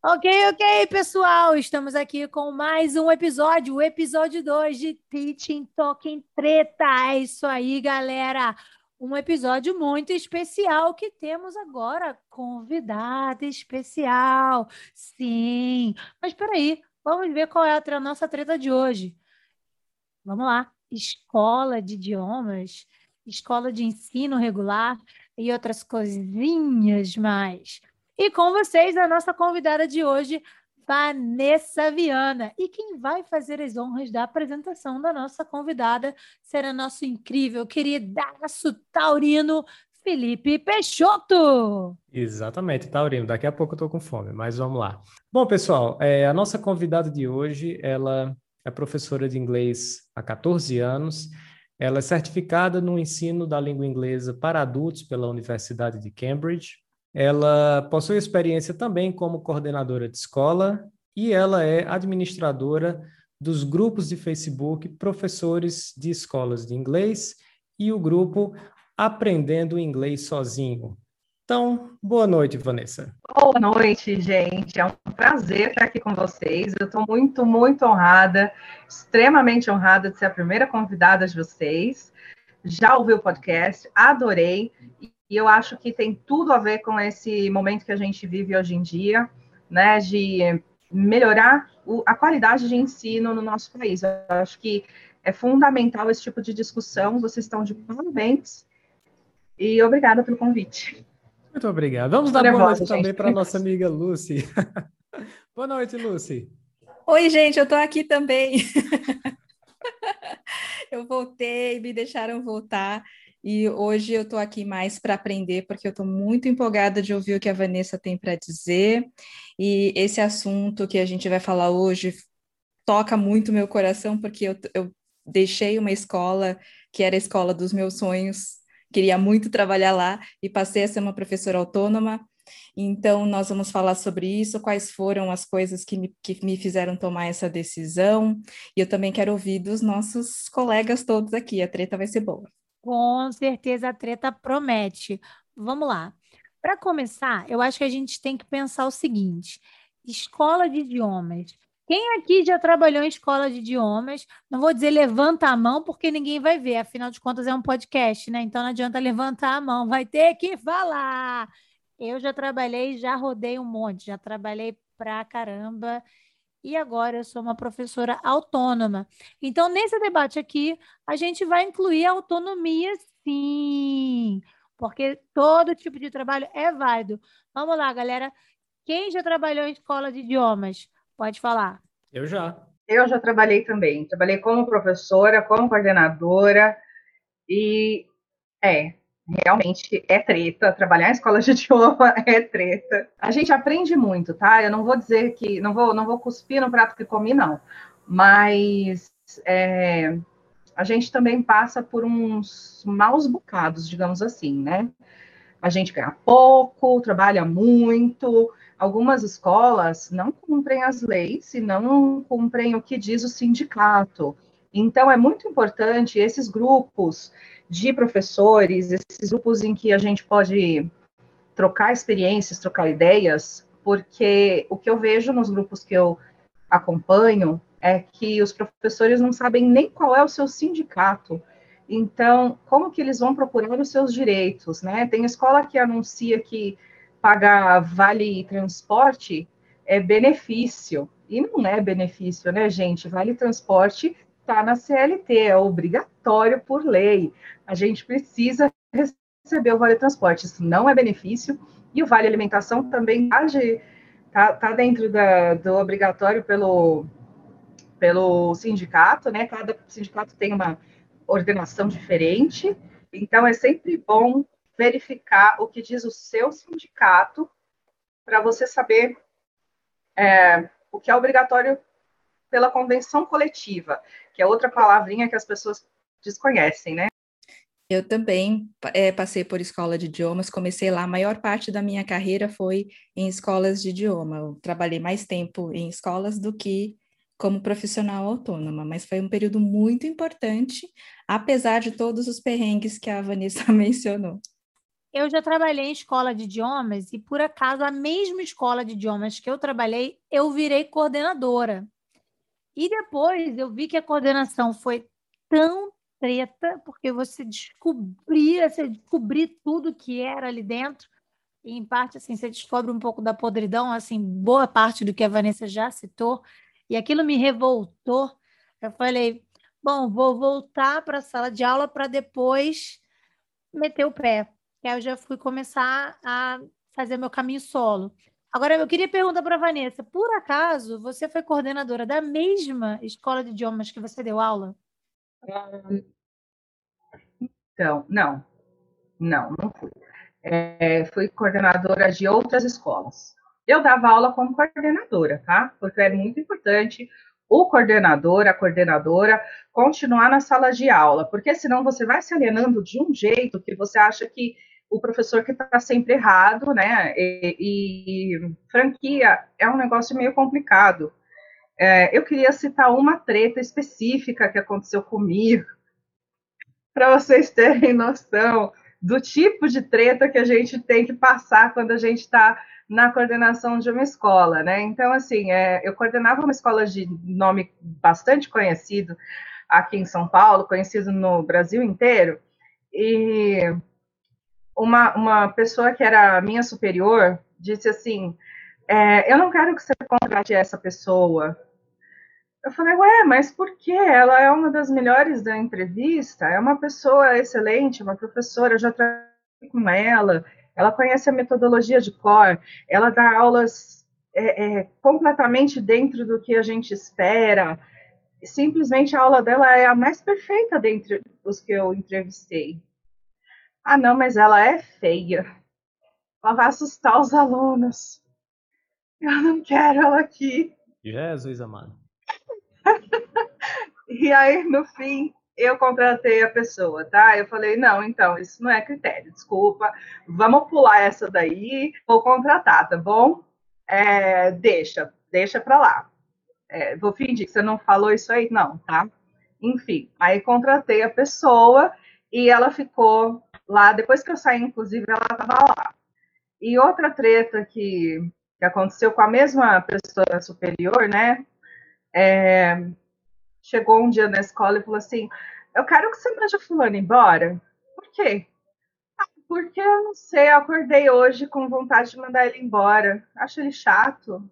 Ok, ok, pessoal, estamos aqui com mais um episódio, o episódio 2 de Teaching Talking Treta. É isso aí, galera. Um episódio muito especial que temos agora, convidada especial. Sim, mas peraí, vamos ver qual é a nossa treta de hoje. Vamos lá, escola de idiomas, escola de ensino regular e outras coisinhas mais. E com vocês, a nossa convidada de hoje, Vanessa Viana. E quem vai fazer as honras da apresentação da nossa convidada será nosso incrível, queridaço taurino, Felipe Peixoto. Exatamente, Taurino. Daqui a pouco eu estou com fome, mas vamos lá. Bom, pessoal, é, a nossa convidada de hoje, ela é professora de inglês há 14 anos. Ela é certificada no ensino da língua inglesa para adultos pela Universidade de Cambridge. Ela possui experiência também como coordenadora de escola e ela é administradora dos grupos de Facebook Professores de Escolas de Inglês e o grupo Aprendendo Inglês Sozinho. Então, boa noite, Vanessa. Boa noite, gente. É um prazer estar aqui com vocês. Eu estou muito, muito honrada, extremamente honrada de ser a primeira convidada de vocês. Já ouvi o podcast, adorei. E eu acho que tem tudo a ver com esse momento que a gente vive hoje em dia, né, de melhorar o, a qualidade de ensino no nosso país. Eu acho que é fundamental esse tipo de discussão. Vocês estão de parabéns e obrigada pelo convite. Muito obrigado. Vamos dar boa noite também para a nossa amiga Lucy. boa noite, Lucy. Oi, gente, eu estou aqui também. eu voltei, me deixaram voltar. E hoje eu estou aqui mais para aprender, porque eu estou muito empolgada de ouvir o que a Vanessa tem para dizer. E esse assunto que a gente vai falar hoje toca muito meu coração, porque eu, eu deixei uma escola que era a escola dos meus sonhos, queria muito trabalhar lá e passei a ser uma professora autônoma. Então, nós vamos falar sobre isso, quais foram as coisas que me, que me fizeram tomar essa decisão. E eu também quero ouvir dos nossos colegas todos aqui, a treta vai ser boa. Com certeza a treta promete. Vamos lá. Para começar, eu acho que a gente tem que pensar o seguinte: escola de idiomas. Quem aqui já trabalhou em escola de idiomas? Não vou dizer levanta a mão, porque ninguém vai ver, afinal de contas é um podcast, né? Então não adianta levantar a mão, vai ter que falar. Eu já trabalhei, já rodei um monte, já trabalhei pra caramba e agora eu sou uma professora autônoma. Então, nesse debate aqui, a gente vai incluir a autonomia, sim, porque todo tipo de trabalho é válido. Vamos lá, galera. Quem já trabalhou em escola de idiomas? Pode falar. Eu já. Eu já trabalhei também. Trabalhei como professora, como coordenadora. E é, realmente é treta. Trabalhar em escola de idioma é treta. A gente aprende muito, tá? Eu não vou dizer que. Não vou, não vou cuspir no prato que comi, não. Mas é, a gente também passa por uns maus bocados, digamos assim, né? A gente ganha pouco, trabalha muito. Algumas escolas não cumprem as leis e não cumprem o que diz o sindicato. Então, é muito importante esses grupos de professores, esses grupos em que a gente pode trocar experiências, trocar ideias, porque o que eu vejo nos grupos que eu acompanho é que os professores não sabem nem qual é o seu sindicato. Então, como que eles vão procurar os seus direitos, né? Tem escola que anuncia que pagar vale transporte é benefício, e não é benefício, né, gente? Vale transporte está na CLT, é obrigatório por lei. A gente precisa receber o vale transporte, isso não é benefício, e o vale alimentação também está tá dentro da, do obrigatório pelo, pelo sindicato, né? Cada sindicato tem uma ordenação diferente, então é sempre bom verificar o que diz o seu sindicato para você saber é, o que é obrigatório pela convenção coletiva, que é outra palavrinha que as pessoas desconhecem, né? Eu também é, passei por escola de idiomas, comecei lá, a maior parte da minha carreira foi em escolas de idioma. Eu trabalhei mais tempo em escolas do que como profissional autônoma, mas foi um período muito importante, apesar de todos os perrengues que a Vanessa mencionou. eu já trabalhei em escola de idiomas e, por acaso, a mesma escola de idiomas que eu trabalhei, eu virei coordenadora. E depois eu vi que a coordenação foi tão treta, porque você descobria, você descobria tudo que era ali dentro. E, em parte, assim, você descobre um pouco da podridão, assim, boa parte do que a Vanessa já citou. E aquilo me revoltou. Eu falei, bom, vou voltar para a sala de aula para depois meter o pé que aí eu já fui começar a fazer meu caminho solo. Agora, eu queria perguntar para a Vanessa: por acaso você foi coordenadora da mesma escola de idiomas que você deu aula? Então, não. Não, não fui. É, fui coordenadora de outras escolas. Eu dava aula como coordenadora, tá? Porque é muito importante o coordenador, a coordenadora, continuar na sala de aula, porque senão você vai se alienando de um jeito que você acha que o professor que está sempre errado, né? E, e, franquia é um negócio meio complicado. É, eu queria citar uma treta específica que aconteceu comigo, para vocês terem noção do tipo de treta que a gente tem que passar quando a gente está na coordenação de uma escola, né? Então, assim, é, eu coordenava uma escola de nome bastante conhecido aqui em São Paulo, conhecido no Brasil inteiro, e uma, uma pessoa que era minha superior disse assim: é, Eu não quero que você contrate essa pessoa. Eu falei, ué, mas por quê? Ela é uma das melhores da entrevista, é uma pessoa excelente, uma professora, eu já trabalhei com ela, ela conhece a metodologia de core, ela dá aulas é, é, completamente dentro do que a gente espera. Simplesmente a aula dela é a mais perfeita dentre os que eu entrevistei. Ah, não, mas ela é feia. Ela vai assustar os alunos. Eu não quero ela aqui. Jesus amado. e aí, no fim, eu contratei a pessoa, tá? Eu falei, não, então, isso não é critério, desculpa, vamos pular essa daí, vou contratar, tá bom? É, deixa, deixa pra lá. É, vou fingir que você não falou isso aí, não, tá? Enfim, aí contratei a pessoa e ela ficou lá, depois que eu saí, inclusive, ela estava lá. E outra treta que, que aconteceu com a mesma pessoa superior, né? É, chegou um dia na escola e falou assim: Eu quero que você mande fulano embora. Por quê? Ah, porque eu não sei, eu acordei hoje com vontade de mandar ele embora. Acho ele chato.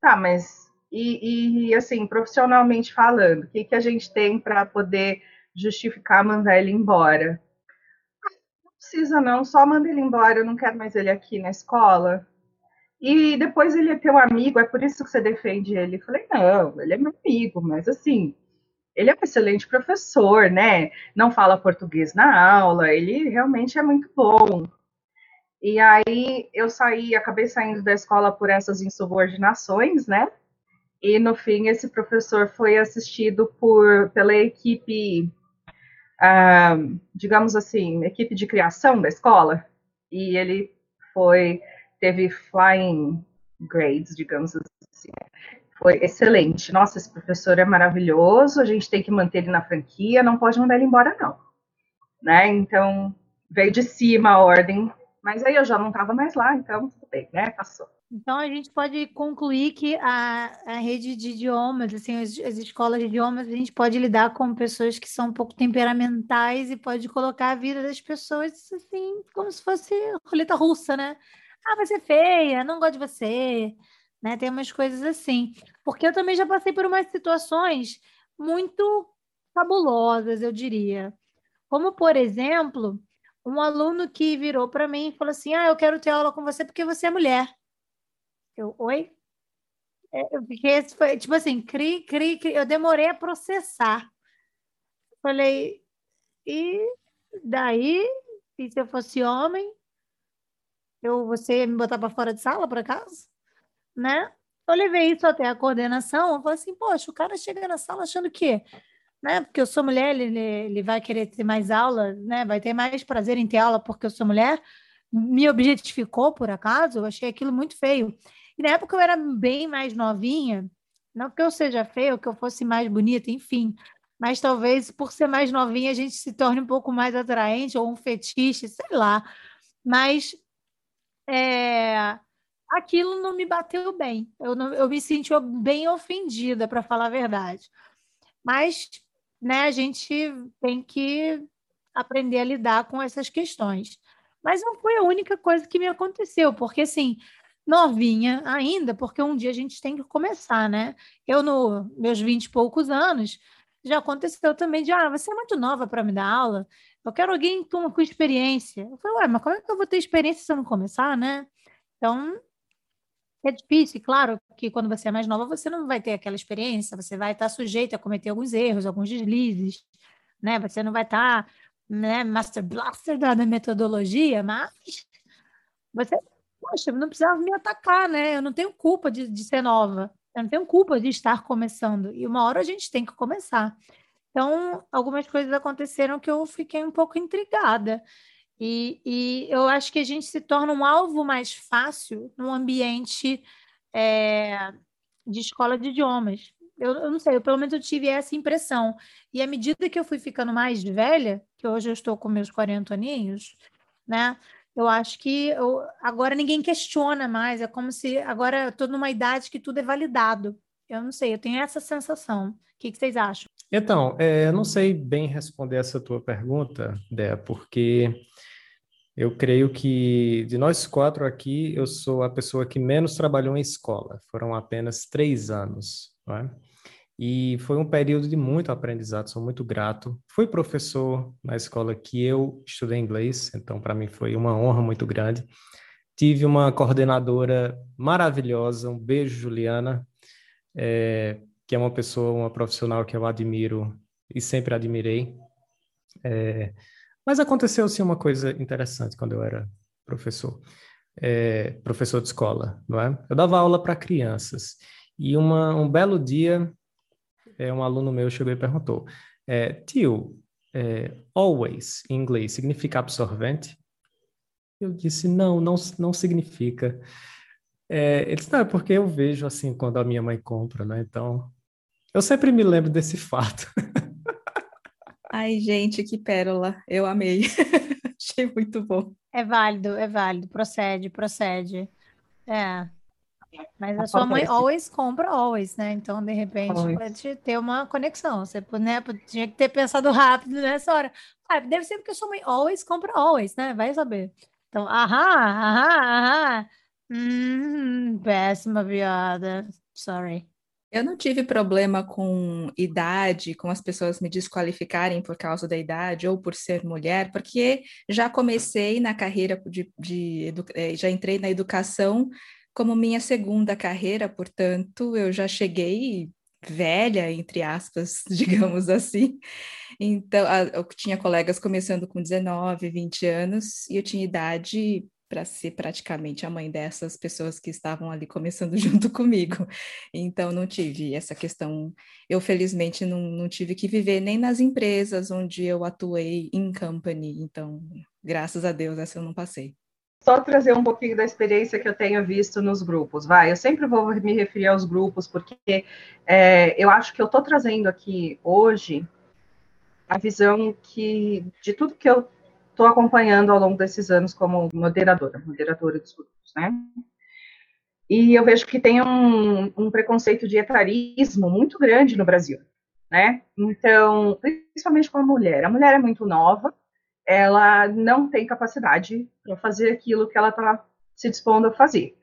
Tá, mas. E, e assim, profissionalmente falando, o que, que a gente tem para poder justificar mandar ele embora? Precisa não, só manda ele embora, eu não quero mais ele aqui na escola. E depois ele é teu amigo, é por isso que você defende ele. Eu falei, não, ele é meu amigo, mas assim, ele é um excelente professor, né? Não fala português na aula, ele realmente é muito bom. E aí eu saí, acabei saindo da escola por essas insubordinações, né? E no fim esse professor foi assistido por pela equipe digamos assim, equipe de criação da escola, e ele foi, teve flying grades, digamos assim. Foi excelente. Nossa, esse professor é maravilhoso, a gente tem que manter ele na franquia, não pode mandar ele embora, não. Né? Então, veio de cima a ordem, mas aí eu já não estava mais lá, então tudo bem, né? Passou. Então, a gente pode concluir que a, a rede de idiomas, assim, as, as, escolas de idiomas, a gente pode lidar com pessoas que são um pouco temperamentais e pode colocar a vida das pessoas, assim, como se fosse roleta russa, né? Ah, vai ser feia, não gosto de você, né? Tem umas coisas assim. Porque eu também já passei por umas situações muito fabulosas, eu diria. Como, por exemplo, um aluno que virou para mim e falou assim: Ah, eu quero ter aula com você porque você é mulher. Eu, oi? É, eu fiquei, foi, tipo assim, cri, cri, cri, eu demorei a processar. Falei, e daí? E se eu fosse homem? Eu, você ia me botar para fora de sala, por acaso? Né? Eu levei isso até a coordenação. Eu falei assim, poxa, o cara chega na sala achando que, né? Porque eu sou mulher, ele, ele vai querer ter mais aula, né? Vai ter mais prazer em ter aula porque eu sou mulher. Me objetificou, por acaso? Eu achei aquilo muito feio. E na época eu era bem mais novinha, não que eu seja feia ou que eu fosse mais bonita, enfim, mas talvez por ser mais novinha a gente se torne um pouco mais atraente ou um fetiche, sei lá. mas é, aquilo não me bateu bem. Eu, não, eu me senti bem ofendida, para falar a verdade. Mas né, a gente tem que aprender a lidar com essas questões. Mas não foi a única coisa que me aconteceu, porque assim, novinha ainda, porque um dia a gente tem que começar, né? Eu, no meus vinte e poucos anos, já aconteceu também de, ah, você é muito nova para me dar aula, eu quero alguém com, com experiência. Eu falei, ué, mas como é que eu vou ter experiência se eu não começar, né? Então, é difícil, claro que quando você é mais nova, você não vai ter aquela experiência, você vai estar sujeito a cometer alguns erros, alguns deslizes, né? Você não vai estar, né, master blaster da metodologia, mas você, poxa, não precisava me atacar, né? Eu não tenho culpa de, de ser nova, eu não tenho culpa de estar começando, e uma hora a gente tem que começar. Então, algumas coisas aconteceram que eu fiquei um pouco intrigada. E, e eu acho que a gente se torna um alvo mais fácil no ambiente é, de escola de idiomas. Eu, eu, não sei, eu, pelo menos eu tive essa impressão. E à medida que eu fui ficando mais velha, que hoje eu estou com meus 40 aninhos, né? Eu acho que eu, agora ninguém questiona mais, é como se agora eu estou numa idade que tudo é validado. Eu não sei, eu tenho essa sensação. O que, que vocês acham? Então, é, eu não sei bem responder essa tua pergunta, Dé, porque eu creio que de nós quatro aqui, eu sou a pessoa que menos trabalhou em escola. Foram apenas três anos, é? E foi um período de muito aprendizado, sou muito grato. Fui professor na escola que eu estudei inglês, então para mim foi uma honra muito grande. Tive uma coordenadora maravilhosa, um beijo, Juliana. É, que é uma pessoa, uma profissional que eu admiro e sempre admirei. É, mas aconteceu sim uma coisa interessante quando eu era professor, é, professor de escola, não é? Eu dava aula para crianças e uma, um belo dia, é, um aluno meu chegou e perguntou: é, Tio, é, always em inglês significa absorvente? Eu disse: Não, não, não significa. É, ele disse: Não, é porque eu vejo assim quando a minha mãe compra, né? Então eu sempre me lembro desse fato. Ai, gente, que pérola. Eu amei. Achei muito bom. É válido, é válido. Procede, procede. É. Mas a sua mãe always compra always, né? Então, de repente, always. pode ter uma conexão. Você né, tinha que ter pensado rápido nessa hora. Ah, deve ser porque a sua mãe always compra always, né? Vai saber. Então, aham, aham, aham. Hum, péssima piada. Sorry. Eu não tive problema com idade, com as pessoas me desqualificarem por causa da idade ou por ser mulher, porque já comecei na carreira de, de, de eh, já entrei na educação como minha segunda carreira, portanto, eu já cheguei velha, entre aspas, digamos assim. Então, eu tinha colegas começando com 19, 20 anos, e eu tinha idade para ser praticamente a mãe dessas pessoas que estavam ali começando junto comigo. Então, não tive essa questão. Eu, felizmente, não, não tive que viver nem nas empresas onde eu atuei em company. Então, graças a Deus, essa eu não passei. Só trazer um pouquinho da experiência que eu tenho visto nos grupos, vai. Eu sempre vou me referir aos grupos, porque é, eu acho que eu estou trazendo aqui hoje a visão que de tudo que eu estou acompanhando ao longo desses anos como moderadora, moderadora dos grupos, né? E eu vejo que tem um, um preconceito de etarismo muito grande no Brasil, né? Então, principalmente com a mulher. A mulher é muito nova, ela não tem capacidade para fazer aquilo que ela está se dispondo a fazer.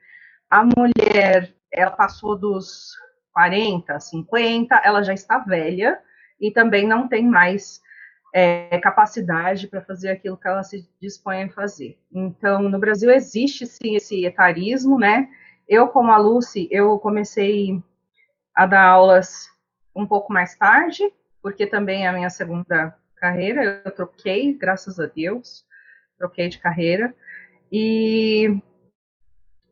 A mulher, ela passou dos 40, 50, ela já está velha e também não tem mais é, capacidade para fazer aquilo que ela se dispõe a fazer. Então, no Brasil existe sim esse etarismo, né? Eu, como a Lucy, eu comecei a dar aulas um pouco mais tarde, porque também é a minha segunda carreira, eu troquei, graças a Deus, troquei de carreira, e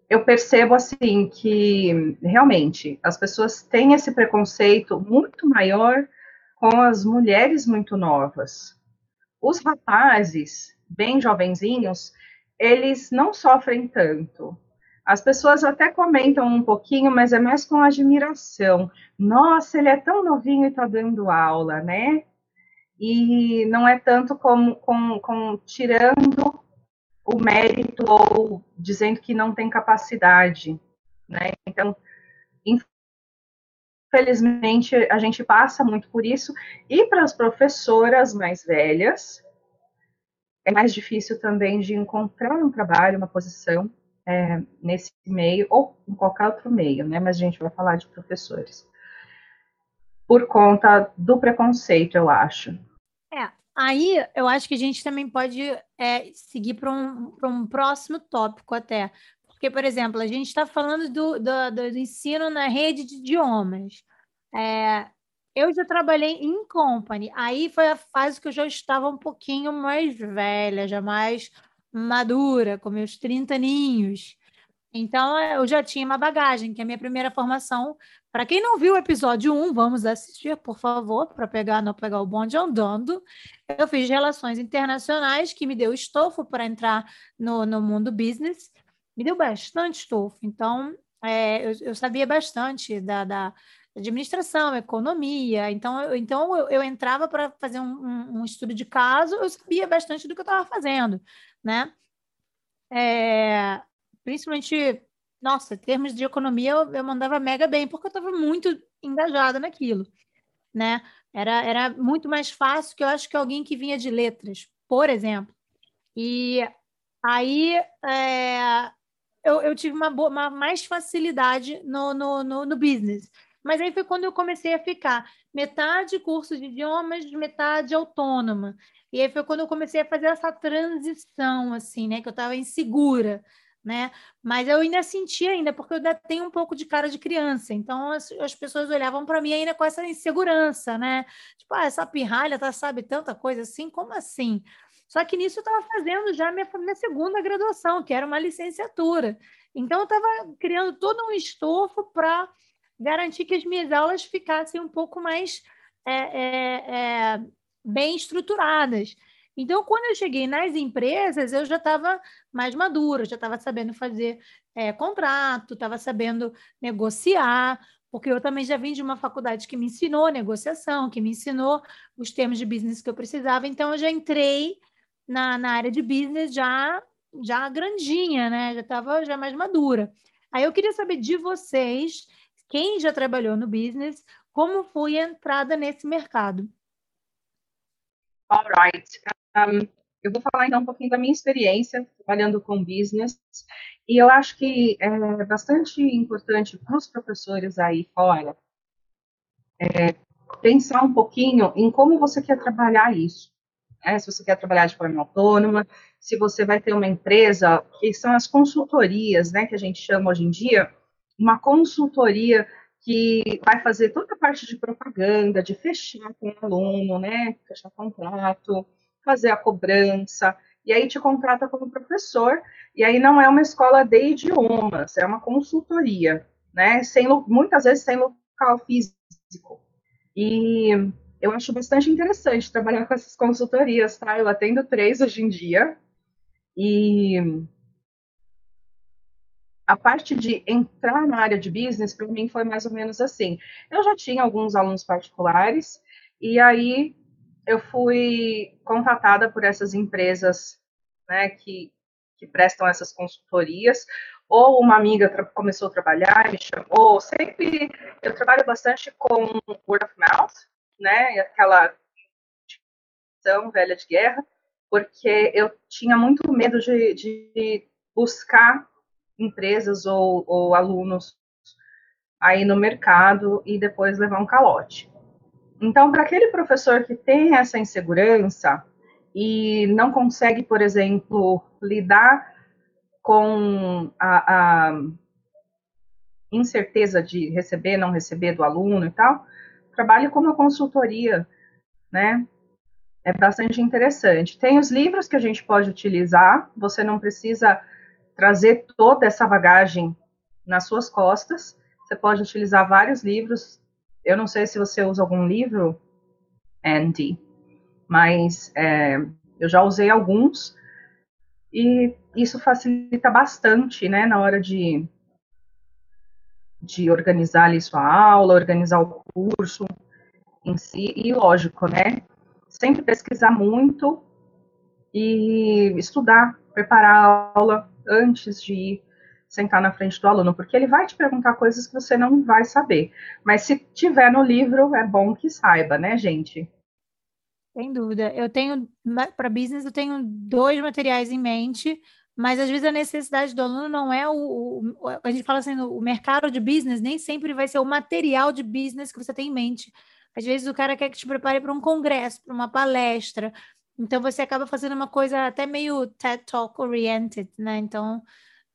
eu percebo assim que realmente as pessoas têm esse preconceito muito maior com as mulheres muito novas. Os rapazes, bem jovenzinhos, eles não sofrem tanto. As pessoas até comentam um pouquinho, mas é mais com admiração. Nossa, ele é tão novinho e está dando aula, né? E não é tanto como, como, como tirando o mérito ou dizendo que não tem capacidade, né? Então, infelizmente, a gente passa muito por isso. E para as professoras mais velhas, é mais difícil também de encontrar um trabalho, uma posição é, nesse meio, ou em qualquer outro meio, né? Mas a gente vai falar de professores. Por conta do preconceito, eu acho. É, aí eu acho que a gente também pode é, seguir para um, um próximo tópico até. Porque, por exemplo, a gente está falando do, do, do, ensino na rede de idiomas. É, eu já trabalhei em company, aí foi a fase que eu já estava um pouquinho mais velha, já mais madura, com meus 30 aninhos. Então, eu já tinha uma bagagem, que é a minha primeira formação. Para quem não viu o episódio 1, vamos assistir, por favor, para pegar, não pegar o bonde andando. Eu fiz relações internacionais, que me deu estofo para entrar no, no mundo business. Me deu bastante estofo. Então, é, eu, eu, sabia bastante da, da administração, economia. Então, eu, então eu, eu entrava para fazer um, um, um, estudo de caso, eu sabia bastante do que eu estava fazendo, né? É, principalmente, nossa, em termos de economia, eu, eu mandava mega bem, porque eu estava muito engajada naquilo, né? Era, era muito mais fácil que eu acho que alguém que vinha de letras, por exemplo. E aí é, eu, eu tive uma, boa, uma mais facilidade no, no, no, no business. Mas aí foi quando eu comecei a ficar metade curso de idiomas, metade autônoma. E aí foi quando eu comecei a fazer essa transição, assim, né? Que eu estava insegura, né? Mas eu ainda sentia ainda, porque eu ainda tenho um pouco de cara de criança. Então as, as pessoas olhavam para mim ainda com essa insegurança, né? Tipo, ah, essa pirralha tá, sabe tanta coisa assim? Como assim? Só que nisso eu estava fazendo já minha, minha segunda graduação, que era uma licenciatura. Então eu estava criando todo um estofo para garantir que as minhas aulas ficassem um pouco mais é, é, é, bem estruturadas. Então, quando eu cheguei nas empresas, eu já estava mais madura, já estava sabendo fazer é, contrato, estava sabendo negociar, porque eu também já vim de uma faculdade que me ensinou negociação, que me ensinou os termos de business que eu precisava. Então, eu já entrei na, na área de business já, já grandinha, né? Já estava já mais madura. Aí eu queria saber de vocês quem já trabalhou no business, como foi a entrada nesse mercado? Alright. Um, eu vou falar então um pouquinho da minha experiência trabalhando com business. E eu acho que é bastante importante para os professores aí fora é, pensar um pouquinho em como você quer trabalhar isso. Né? Se você quer trabalhar de forma autônoma, se você vai ter uma empresa, que são as consultorias, né, que a gente chama hoje em dia, uma consultoria que vai fazer toda a parte de propaganda, de fechar com o aluno, né? Fechar contrato, fazer a cobrança, e aí te contrata como professor, e aí não é uma escola de idiomas, é uma consultoria, né? Sem, muitas vezes sem local físico. E eu acho bastante interessante trabalhar com essas consultorias, tá? Eu atendo três hoje em dia, e a parte de entrar na área de business, para mim, foi mais ou menos assim. Eu já tinha alguns alunos particulares, e aí eu fui contatada por essas empresas né, que, que prestam essas consultorias, ou uma amiga começou a trabalhar, me chamou. Sempre eu trabalho bastante com word of mouth, né, aquela tão velha de guerra, porque eu tinha muito medo de, de buscar empresas ou, ou alunos aí no mercado e depois levar um calote. Então, para aquele professor que tem essa insegurança e não consegue, por exemplo, lidar com a, a incerteza de receber, não receber do aluno e tal, trabalhe com uma consultoria, né? É bastante interessante. Tem os livros que a gente pode utilizar, você não precisa trazer toda essa bagagem nas suas costas. Você pode utilizar vários livros. Eu não sei se você usa algum livro, Andy, mas é, eu já usei alguns e isso facilita bastante, né, na hora de, de organizar ali sua aula, organizar o curso em si, e lógico, né, sempre pesquisar muito e estudar, preparar a aula antes de ir sentar na frente do aluno, porque ele vai te perguntar coisas que você não vai saber. Mas se tiver no livro, é bom que saiba, né, gente? Sem dúvida. Eu tenho, para business, eu tenho dois materiais em mente, mas às vezes a necessidade do aluno não é o, o, a gente fala assim, o mercado de business nem sempre vai ser o material de business que você tem em mente. Às vezes o cara quer que te prepare para um congresso, para uma palestra. Então você acaba fazendo uma coisa até meio TED Talk oriented, né? Então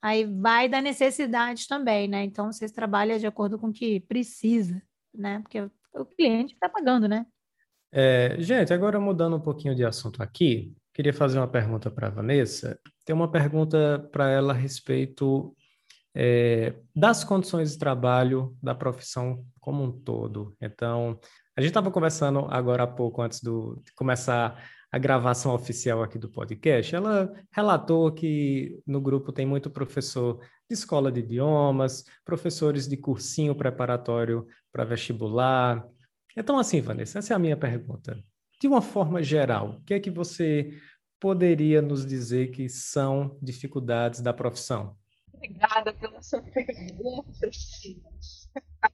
aí vai da necessidade também, né? Então você trabalha de acordo com o que precisa, né? Porque o cliente está pagando, né? É, gente, agora mudando um pouquinho de assunto aqui, queria fazer uma pergunta para a Vanessa. Tem uma pergunta para ela a respeito é, das condições de trabalho da profissão como um todo. Então, a gente estava conversando agora há pouco, antes do, de começar a gravação oficial aqui do podcast. Ela relatou que no grupo tem muito professor de escola de idiomas, professores de cursinho preparatório para vestibular. Então, assim, Vanessa, essa é a minha pergunta. De uma forma geral, o que é que você poderia nos dizer que são dificuldades da profissão? Obrigada pela sua pergunta.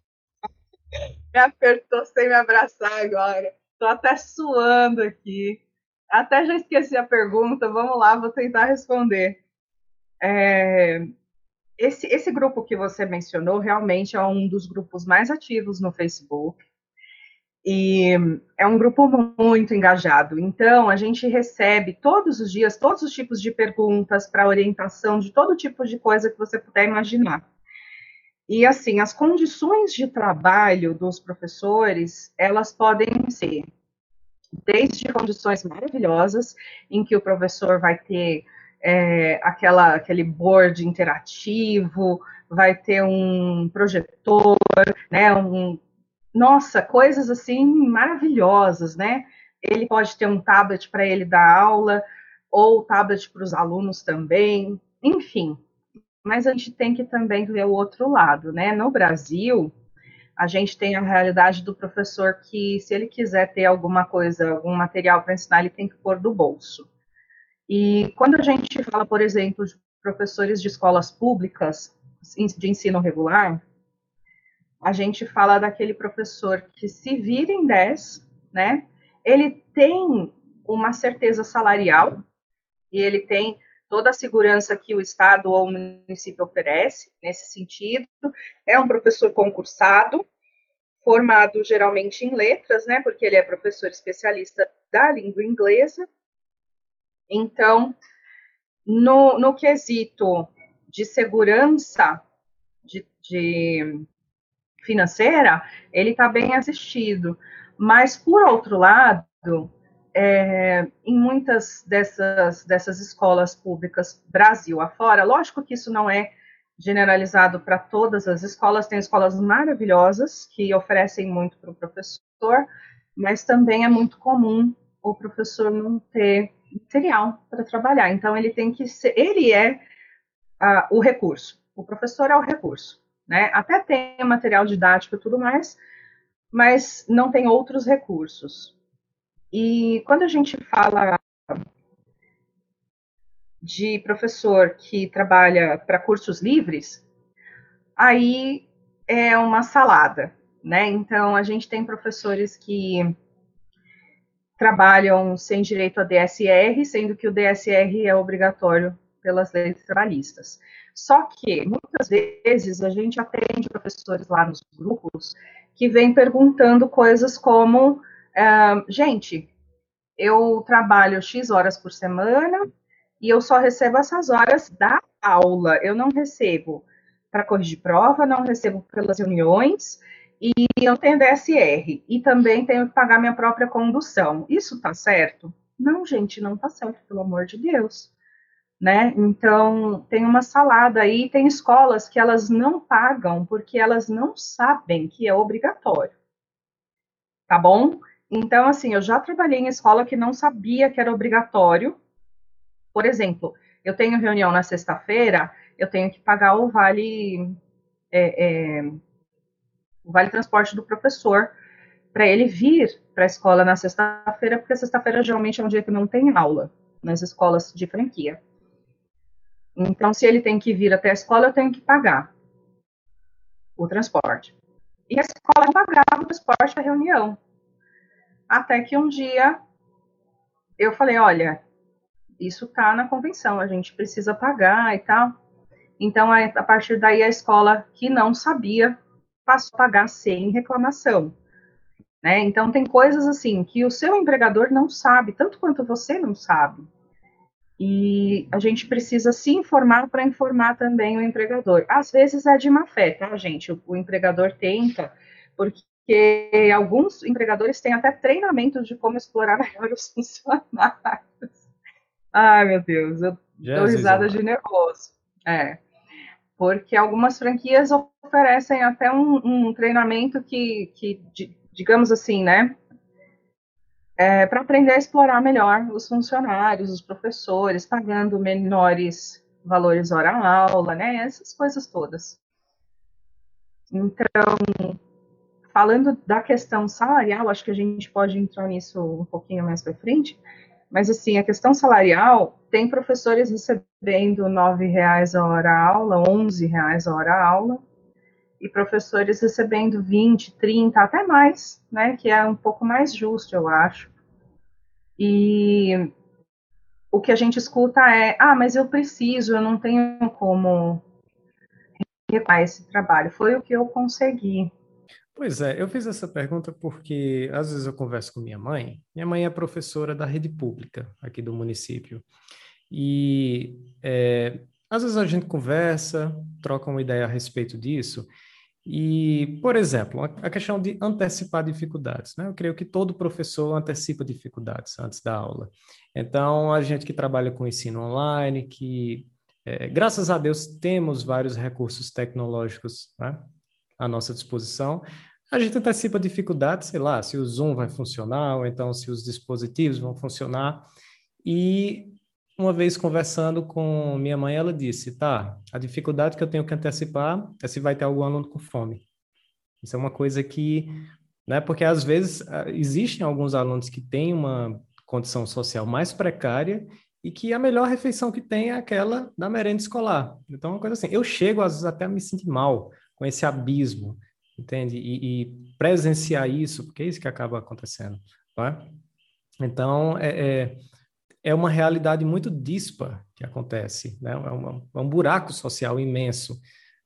me apertou sem me abraçar agora. Estou até suando aqui. Até já esqueci a pergunta. Vamos lá, vou tentar responder. É, esse, esse grupo que você mencionou realmente é um dos grupos mais ativos no Facebook. E é um grupo muito engajado. Então, a gente recebe todos os dias todos os tipos de perguntas para orientação de todo tipo de coisa que você puder imaginar. E assim, as condições de trabalho dos professores, elas podem ser desde condições maravilhosas, em que o professor vai ter é, aquela, aquele board interativo, vai ter um projetor, né, um, nossa, coisas assim maravilhosas, né? Ele pode ter um tablet para ele dar aula, ou tablet para os alunos também, enfim. Mas a gente tem que também ver o outro lado, né? No Brasil, a gente tem a realidade do professor que, se ele quiser ter alguma coisa, algum material para ensinar, ele tem que pôr do bolso. E quando a gente fala, por exemplo, de professores de escolas públicas de ensino regular, a gente fala daquele professor que se vira em 10, né? Ele tem uma certeza salarial e ele tem toda a segurança que o Estado ou o município oferece nesse sentido. É um professor concursado, formado geralmente em letras, né? Porque ele é professor especialista da língua inglesa. Então, no, no quesito de segurança de, de financeira, ele está bem assistido. Mas, por outro lado, é, em muitas dessas, dessas escolas públicas Brasil afora, lógico que isso não é generalizado para todas as escolas, tem escolas maravilhosas que oferecem muito para o professor, mas também é muito comum o professor não ter material para trabalhar. Então, ele tem que ser, ele é o recurso, o professor é o recurso né? Até tem material didático e tudo mais, mas não tem outros recursos. E quando a gente fala de professor que trabalha para cursos livres, aí é uma salada, né? Então a gente tem professores que trabalham sem direito a DSR, sendo que o DSR é obrigatório pelas leis trabalhistas. Só que, muitas vezes, a gente atende professores lá nos grupos que vêm perguntando coisas como: gente, eu trabalho X horas por semana e eu só recebo essas horas da aula, eu não recebo para corrigir prova, não recebo pelas reuniões e eu tenho DSR e também tenho que pagar minha própria condução. Isso está certo? Não, gente, não está certo, pelo amor de Deus né? Então, tem uma salada aí, tem escolas que elas não pagam porque elas não sabem que é obrigatório. Tá bom? Então, assim, eu já trabalhei em escola que não sabia que era obrigatório. Por exemplo, eu tenho reunião na sexta-feira, eu tenho que pagar o vale é, é, o vale transporte do professor para ele vir para a escola na sexta-feira, porque sexta-feira geralmente é um dia que não tem aula nas escolas de franquia. Então, se ele tem que vir até a escola, eu tenho que pagar o transporte. E a escola não pagava o transporte da reunião. Até que um dia eu falei, olha, isso está na convenção, a gente precisa pagar e tal. Então, a partir daí, a escola que não sabia passou a pagar sem reclamação. Né? Então, tem coisas assim que o seu empregador não sabe, tanto quanto você não sabe. E a gente precisa se informar para informar também o empregador. Às vezes é de má fé, tá, gente? O, o empregador tenta, porque alguns empregadores têm até treinamento de como explorar melhor os funcionários. Ai, meu Deus, eu dou risada de nervoso. É. Porque algumas franquias oferecem até um, um treinamento que, que, digamos assim, né? É, para aprender a explorar melhor os funcionários, os professores, pagando menores valores hora-aula, né? Essas coisas todas. Então, falando da questão salarial, acho que a gente pode entrar nisso um pouquinho mais para frente, mas assim, a questão salarial, tem professores recebendo R$ reais a hora aula, R$ reais a hora aula, e professores recebendo 20, 30, até mais, né, que é um pouco mais justo, eu acho. E o que a gente escuta é: "Ah, mas eu preciso, eu não tenho como reparar esse trabalho. Foi o que eu consegui". Pois é, eu fiz essa pergunta porque às vezes eu converso com minha mãe. Minha mãe é professora da rede pública aqui do município. E é, às vezes a gente conversa, troca uma ideia a respeito disso. E, por exemplo, a questão de antecipar dificuldades. Né? Eu creio que todo professor antecipa dificuldades antes da aula. Então, a gente que trabalha com ensino online, que, é, graças a Deus, temos vários recursos tecnológicos né, à nossa disposição, a gente antecipa dificuldades, sei lá, se o Zoom vai funcionar, ou então se os dispositivos vão funcionar. E uma vez conversando com minha mãe, ela disse: tá, a dificuldade que eu tenho que antecipar é se vai ter algum aluno com fome. Isso é uma coisa que, né, porque às vezes ah, existem alguns alunos que têm uma condição social mais precária e que a melhor refeição que tem é aquela da merenda escolar. Então, é uma coisa assim, eu chego às vezes até a me sentir mal com esse abismo entende? E, e, presenciar isso, porque é isso que acaba acontecendo, é? Então, é, é, é, uma realidade muito dispa que acontece, né? É, uma, é um buraco social imenso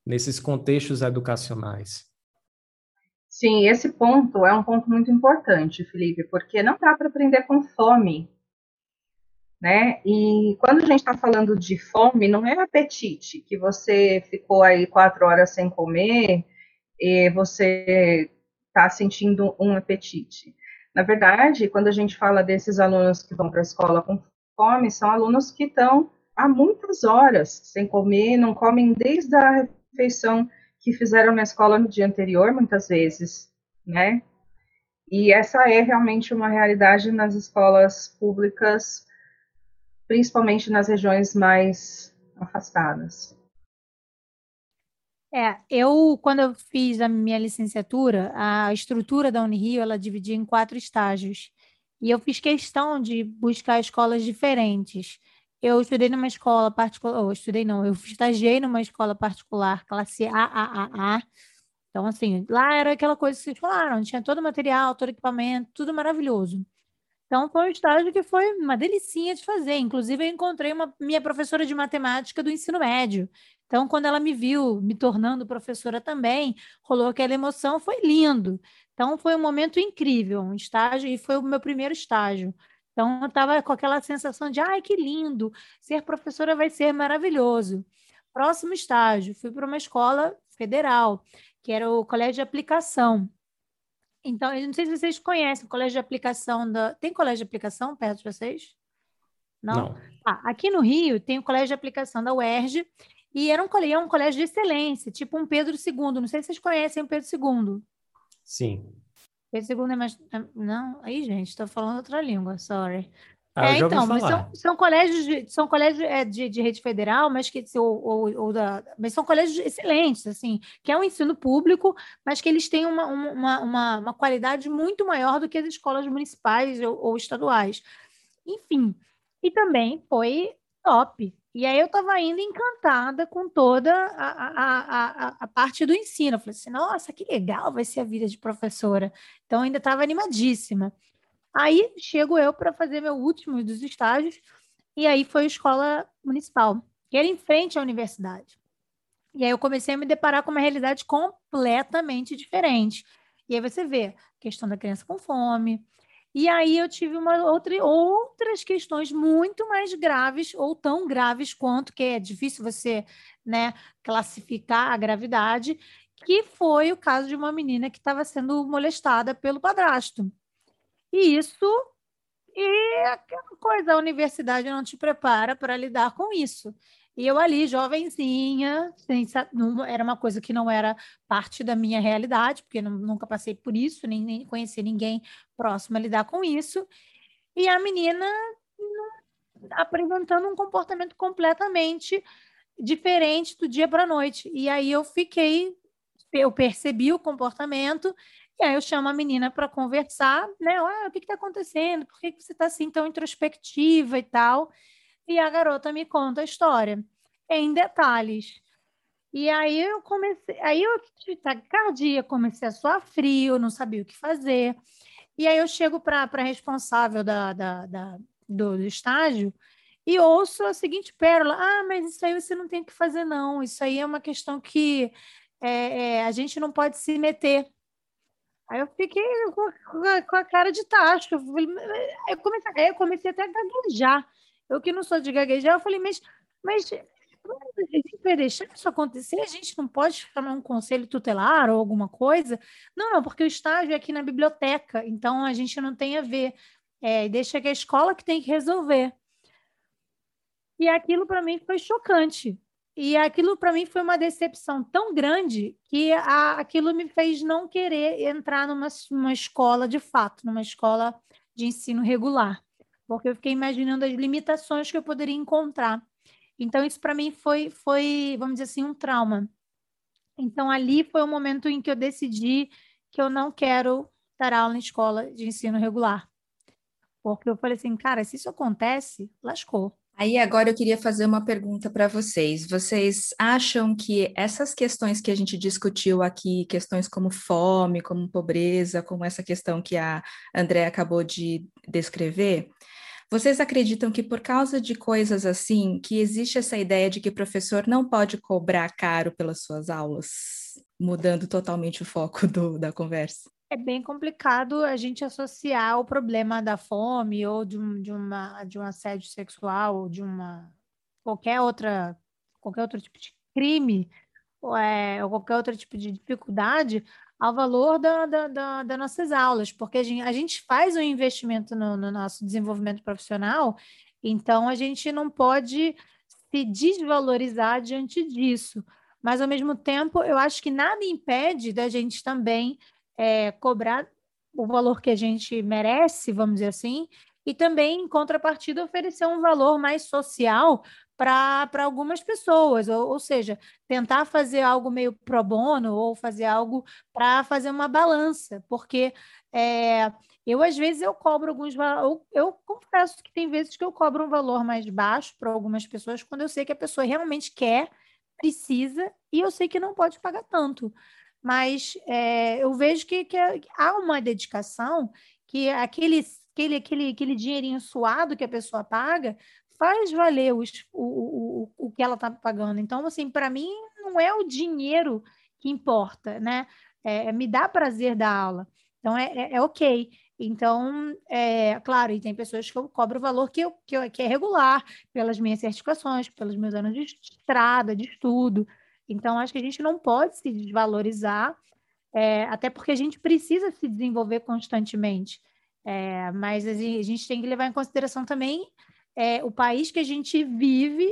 nesses contextos educacionais. Sim, esse ponto é um ponto muito importante, Felipe, porque não dá para aprender com fome, né? E quando a gente está falando de fome, não é apetite, que você ficou aí quatro horas sem comer e você está sentindo um apetite. Na verdade, quando a gente fala desses alunos que vão para a escola com fome, são alunos que estão há muitas horas sem comer, não comem desde a refeição que fizeram na escola no dia anterior, muitas vezes, né? E essa é realmente uma realidade nas escolas públicas, principalmente nas regiões mais afastadas. É, eu, quando eu fiz a minha licenciatura, a estrutura da Unirio, ela dividia em quatro estágios. E eu fiz questão de buscar escolas diferentes. Eu estudei numa escola particular, eu estudei não, eu estagiei numa escola particular, classe AAAA. Então, assim, lá era aquela coisa que vocês falaram, tinha todo o material, todo o equipamento, tudo maravilhoso. Então, foi um estágio que foi uma delicinha de fazer. Inclusive, eu encontrei uma minha professora de matemática do ensino médio, então, quando ela me viu me tornando professora também, rolou aquela emoção, foi lindo. Então, foi um momento incrível, um estágio, e foi o meu primeiro estágio. Então, eu estava com aquela sensação de, ai, que lindo, ser professora vai ser maravilhoso. Próximo estágio, fui para uma escola federal, que era o Colégio de Aplicação. Então, eu não sei se vocês conhecem o Colégio de Aplicação da. Tem colégio de aplicação perto de vocês? Não? Não. Ah, aqui no Rio tem o Colégio de Aplicação da UERJ, e era um colégio, um colégio de excelência, tipo um Pedro II. Não sei se vocês conhecem o Pedro II. Sim. Pedro II é mais. É, não, aí, gente, estou falando outra língua, sorry. Ah, é, então, mas são, são colégios, de, são colégios é, de, de rede federal, mas que ou, ou, ou, da, mas são colégios excelentes, assim, que é um ensino público, mas que eles têm uma, uma, uma, uma qualidade muito maior do que as escolas municipais ou, ou estaduais. Enfim, E também foi top. E aí eu estava ainda encantada com toda a, a, a, a, parte do ensino. Eu falei assim, nossa, que legal vai ser a vida de professora. Então ainda estava animadíssima. Aí chego eu para fazer meu último dos estágios, e aí foi a escola municipal, que era em frente à universidade. E aí eu comecei a me deparar com uma realidade completamente diferente. E aí você vê questão da criança com fome. E aí eu tive uma outra, outras questões muito mais graves, ou tão graves quanto, que é difícil você né, classificar a gravidade, que foi o caso de uma menina que estava sendo molestada pelo padrasto. E isso e aquela coisa, a universidade não te prepara para lidar com isso. E eu ali, jovenzinha, sem, era uma coisa que não era parte da minha realidade, porque nunca passei por isso, nem, nem conheci ninguém próximo a lidar com isso. E a menina apresentando um comportamento completamente diferente do dia para a noite. E aí eu fiquei, eu percebi o comportamento, e aí eu chamo a menina para conversar, né? O que está acontecendo? Por que, que você está assim tão introspectiva e tal? e a garota me conta a história em detalhes. E aí eu comecei, aí eu tive taquicardia, comecei a suar frio, não sabia o que fazer. E aí eu chego para a responsável da, da, da do, do, estágio e ouço a seguinte pérola: ah, mas isso aí você não tem que fazer, não. Isso aí é uma questão que é, é, a gente não pode se meter. Aí eu fiquei com, com a cara de tacho. Eu comecei, eu comecei até a gaguejar. Eu que não sou de gaguejar, eu falei, mas, mas a vai deixar isso acontecer? A gente não pode chamar um conselho tutelar ou alguma coisa? Não, não, porque o estágio é aqui na biblioteca, então a gente não tem a ver. É, deixa que a escola que tem que resolver. E aquilo para mim foi chocante. E aquilo para mim foi uma decepção tão grande que a, aquilo me fez não querer entrar numa, numa escola de fato, numa escola de ensino regular porque eu fiquei imaginando as limitações que eu poderia encontrar. Então, isso para mim foi, foi, vamos dizer assim, um trauma. Então, ali foi o momento em que eu decidi que eu não quero dar aula em escola de ensino regular. Porque eu falei assim, cara, se isso acontece, lascou. Aí agora eu queria fazer uma pergunta para vocês. Vocês acham que essas questões que a gente discutiu aqui, questões como fome, como pobreza, como essa questão que a André acabou de descrever, vocês acreditam que por causa de coisas assim, que existe essa ideia de que o professor não pode cobrar caro pelas suas aulas, mudando totalmente o foco do, da conversa? É bem complicado a gente associar o problema da fome ou de, um, de, uma, de um assédio sexual ou de uma qualquer outra qualquer outro tipo de crime ou, é, ou qualquer outro tipo de dificuldade ao valor da, da, da, das nossas aulas, porque a gente, a gente faz um investimento no, no nosso desenvolvimento profissional, então a gente não pode se desvalorizar diante disso. Mas, ao mesmo tempo, eu acho que nada impede da gente também é, cobrar o valor que a gente merece, vamos dizer assim, e também, em contrapartida, oferecer um valor mais social para algumas pessoas, ou, ou, seja, tentar fazer algo meio pro bono ou fazer algo para fazer uma balança, porque é, eu às vezes eu cobro alguns eu, eu confesso que tem vezes que eu cobro um valor mais baixo para algumas pessoas quando eu sei que a pessoa realmente quer, precisa e eu sei que não pode pagar tanto. Mas é, eu vejo que, que há uma dedicação que aquele, aquele, aquele, aquele dinheirinho suado que a pessoa paga faz valer os, o, o, o que ela está pagando. Então, assim, para mim, não é o dinheiro que importa, né? É, é me dá prazer da aula. Então, é, é, é ok. Então, é claro, e tem pessoas que eu cobro o valor que, eu, que, eu, que é regular, pelas minhas certificações, pelos meus anos de estrada, de estudo. Então, acho que a gente não pode se desvalorizar, é, até porque a gente precisa se desenvolver constantemente. É, mas a gente tem que levar em consideração também é, o país que a gente vive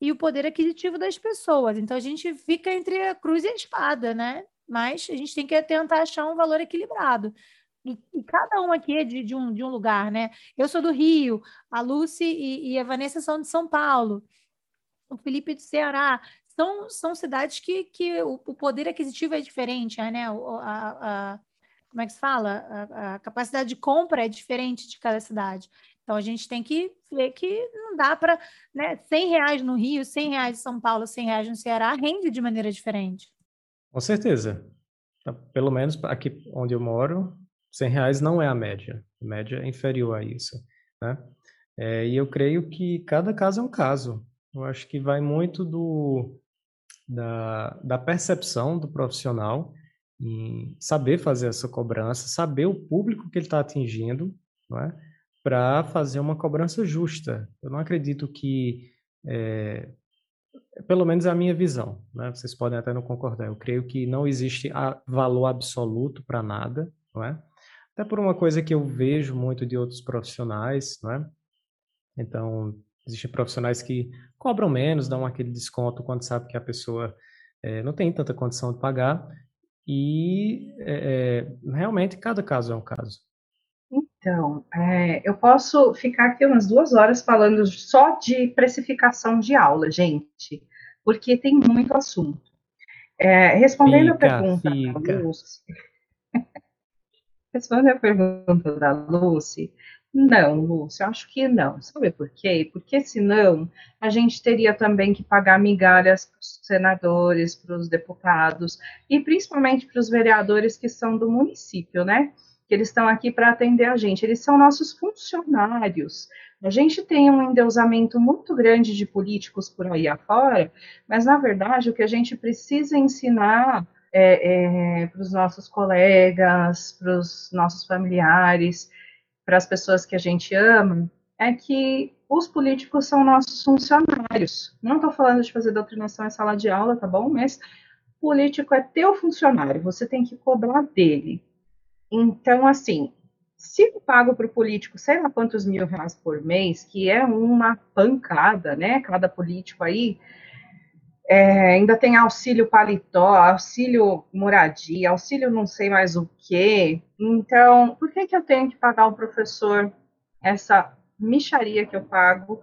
e o poder aquisitivo das pessoas. Então a gente fica entre a cruz e a espada, né? Mas a gente tem que tentar achar um valor equilibrado. E, e cada um aqui é de, de, um, de um lugar, né? Eu sou do Rio, a Lucy e, e a Vanessa são de São Paulo, o Felipe do Ceará. São, são cidades que, que o, o poder aquisitivo é diferente, né? A, a, como é que se fala? A, a capacidade de compra é diferente de cada cidade. Então a gente tem que ver que não dá para, né, 100 reais no Rio, 100 reais em São Paulo, 100 reais no Ceará, rende de maneira diferente. Com certeza. Pelo menos aqui onde eu moro, 100 reais não é a média. A média é inferior a isso, né? É, e eu creio que cada caso é um caso. Eu acho que vai muito do, da, da percepção do profissional em saber fazer essa cobrança, saber o público que ele está atingindo, não é? para fazer uma cobrança justa. Eu não acredito que, é, pelo menos a minha visão, né? vocês podem até não concordar, eu creio que não existe valor absoluto para nada, não é? Até por uma coisa que eu vejo muito de outros profissionais, não é? Então, existem profissionais que cobram menos, dão aquele desconto quando sabe que a pessoa é, não tem tanta condição de pagar, e é, realmente cada caso é um caso. Então, é, eu posso ficar aqui umas duas horas falando só de precificação de aula, gente, porque tem muito assunto. É, respondendo fica, a pergunta fica. da Lucy, respondendo a pergunta da Lucy, não, Lúcia, acho que não. Sabe por quê? Porque senão a gente teria também que pagar migalhas para os senadores, para os deputados e principalmente para os vereadores que são do município, né? que eles estão aqui para atender a gente, eles são nossos funcionários. A gente tem um endeusamento muito grande de políticos por aí afora, mas na verdade o que a gente precisa ensinar é, é, para os nossos colegas, para os nossos familiares, para as pessoas que a gente ama, é que os políticos são nossos funcionários. Não estou falando de fazer doutrinação em sala de aula, tá bom? Mas político é teu funcionário, você tem que cobrar dele. Então, assim, se eu pago para o político sei lá quantos mil reais por mês, que é uma pancada, né? Cada político aí. É, ainda tem auxílio paletó, auxílio moradia, auxílio não sei mais o que. Então, por que, que eu tenho que pagar o professor essa micharia que eu pago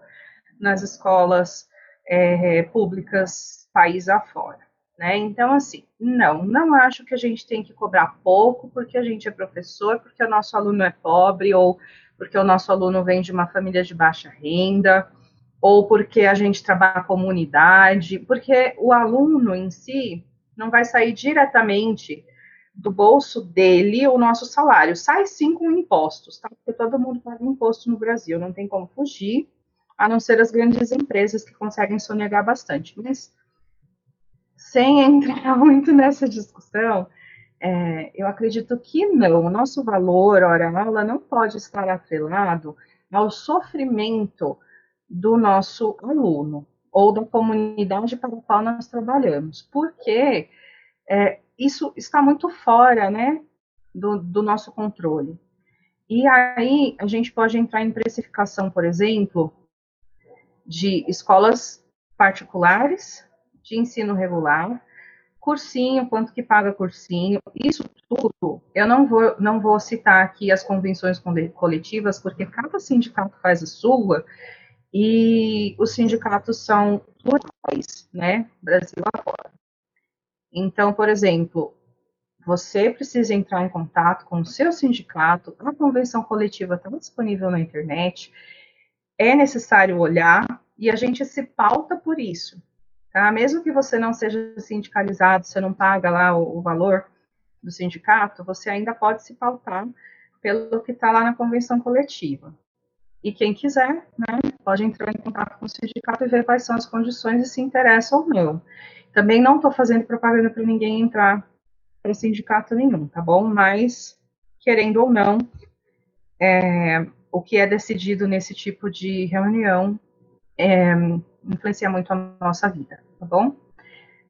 nas escolas é, públicas país afora? Né? Então, assim, não, não acho que a gente tem que cobrar pouco porque a gente é professor, porque o nosso aluno é pobre, ou porque o nosso aluno vem de uma família de baixa renda, ou porque a gente trabalha comunidade, porque o aluno em si não vai sair diretamente do bolso dele o nosso salário. Sai sim com impostos, tá? Porque todo mundo paga imposto no Brasil, não tem como fugir, a não ser as grandes empresas que conseguem sonegar bastante. Mas sem entrar muito nessa discussão, é, eu acredito que não. O nosso valor hora-aula não pode estar atrelado ao sofrimento do nosso aluno ou da comunidade para a qual nós trabalhamos, porque é, isso está muito fora né, do, do nosso controle. E aí a gente pode entrar em precificação, por exemplo, de escolas particulares de ensino regular, cursinho, quanto que paga cursinho, isso tudo. Eu não vou, não vou citar aqui as convenções coletivas, porque cada sindicato faz a sua, e os sindicatos são plurais, né, Brasil afora. Então, por exemplo, você precisa entrar em contato com o seu sindicato, a convenção coletiva está disponível na internet, é necessário olhar e a gente se pauta por isso. Tá? Mesmo que você não seja sindicalizado, você não paga lá o, o valor do sindicato, você ainda pode se pautar pelo que está lá na convenção coletiva. E quem quiser, né, pode entrar em contato com o sindicato e ver quais são as condições e se interessa ou não. Também não estou fazendo propaganda para ninguém entrar para sindicato nenhum, tá bom? Mas, querendo ou não, é, o que é decidido nesse tipo de reunião é, influencia muito a nossa vida, tá bom?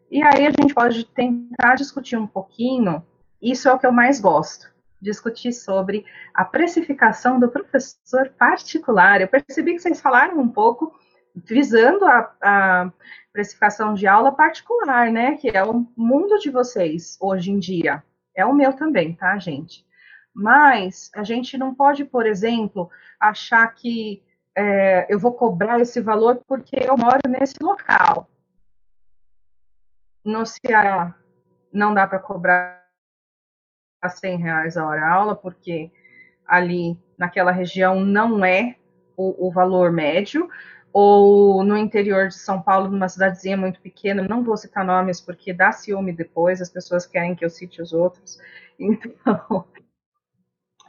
E aí a gente pode tentar discutir um pouquinho, isso é o que eu mais gosto, discutir sobre a precificação do professor particular. Eu percebi que vocês falaram um pouco visando a, a precificação de aula particular, né? Que é o mundo de vocês hoje em dia. É o meu também, tá, gente? Mas a gente não pode, por exemplo, achar que é, eu vou cobrar esse valor porque eu moro nesse local. No Ceará, não dá para cobrar 100 reais a hora aula, porque ali naquela região não é o, o valor médio, ou no interior de São Paulo, numa cidadezinha muito pequena, não vou citar nomes porque dá ciúme depois, as pessoas querem que eu cite os outros. Então,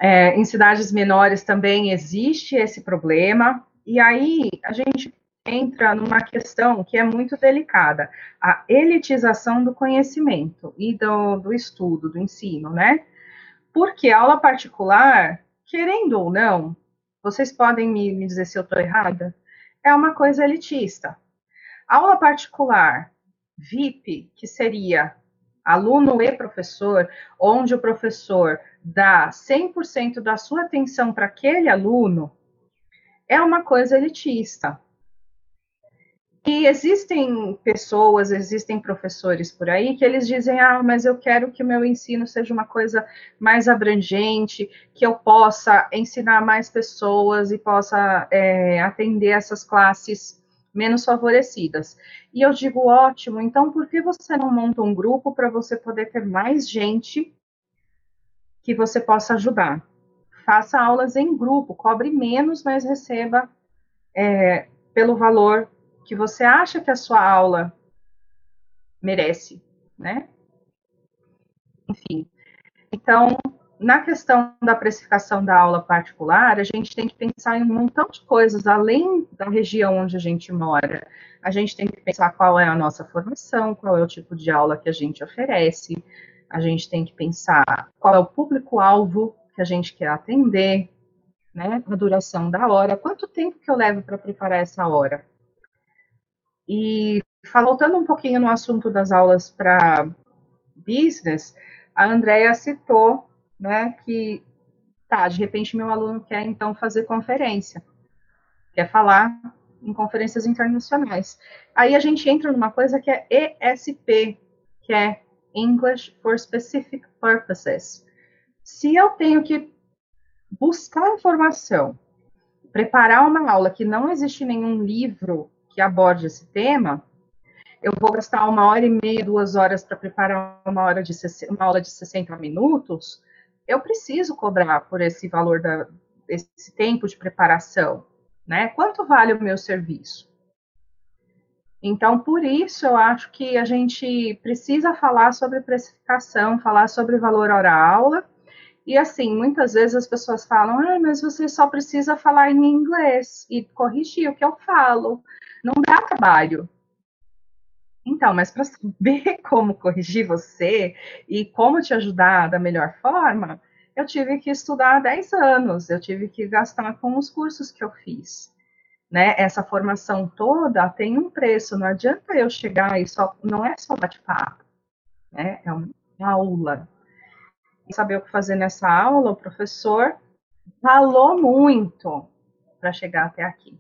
é, em cidades menores também existe esse problema, e aí a gente entra numa questão que é muito delicada, a elitização do conhecimento e do, do estudo, do ensino, né? Porque aula particular, querendo ou não, vocês podem me, me dizer se eu estou errada, é uma coisa elitista. Aula particular, VIP, que seria aluno e professor, onde o professor dá 100% da sua atenção para aquele aluno, é uma coisa elitista. E existem pessoas, existem professores por aí que eles dizem: ah, mas eu quero que o meu ensino seja uma coisa mais abrangente, que eu possa ensinar mais pessoas e possa é, atender essas classes menos favorecidas. E eu digo: ótimo, então por que você não monta um grupo para você poder ter mais gente que você possa ajudar? Faça aulas em grupo, cobre menos, mas receba é, pelo valor que você acha que a sua aula merece, né? Enfim. Então, na questão da precificação da aula particular, a gente tem que pensar em um montão de coisas além da região onde a gente mora. A gente tem que pensar qual é a nossa formação, qual é o tipo de aula que a gente oferece. A gente tem que pensar qual é o público-alvo que a gente quer atender, né? A duração da hora, quanto tempo que eu levo para preparar essa hora? E voltando um pouquinho no assunto das aulas para business, a Andrea citou, né, que tá, de repente meu aluno quer então fazer conferência, quer falar em conferências internacionais. Aí a gente entra numa coisa que é ESP, que é English for Specific Purposes. Se eu tenho que buscar informação, preparar uma aula que não existe nenhum livro que aborde esse tema, eu vou gastar uma hora e meia, duas horas para preparar uma, hora de, uma aula de 60 minutos, eu preciso cobrar por esse valor da, desse tempo de preparação, né? Quanto vale o meu serviço? Então, por isso, eu acho que a gente precisa falar sobre precificação, falar sobre valor hora-aula, e assim, muitas vezes as pessoas falam, ah, mas você só precisa falar em inglês e corrigir o que eu falo não dá trabalho. Então, mas para saber como corrigir você e como te ajudar da melhor forma, eu tive que estudar 10 anos, eu tive que gastar com os cursos que eu fiz. Né? Essa formação toda tem um preço, não adianta eu chegar e só, não é só bate-papo, né? é uma aula. E saber o que fazer nessa aula, o professor falou muito para chegar até aqui.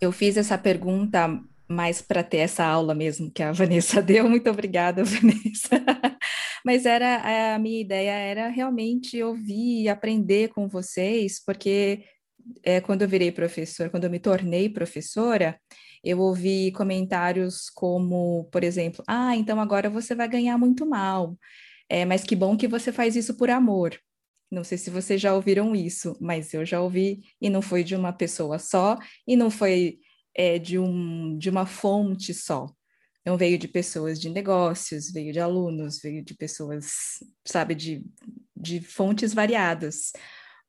Eu fiz essa pergunta mais para ter essa aula mesmo que a Vanessa deu. Muito obrigada, Vanessa. Mas era a minha ideia era realmente ouvir e aprender com vocês, porque é, quando eu virei professora, quando eu me tornei professora, eu ouvi comentários como, por exemplo, ah, então agora você vai ganhar muito mal. É, mas que bom que você faz isso por amor. Não sei se vocês já ouviram isso, mas eu já ouvi e não foi de uma pessoa só e não foi é, de, um, de uma fonte só. Não veio de pessoas de negócios, veio de alunos, veio de pessoas, sabe, de, de fontes variadas.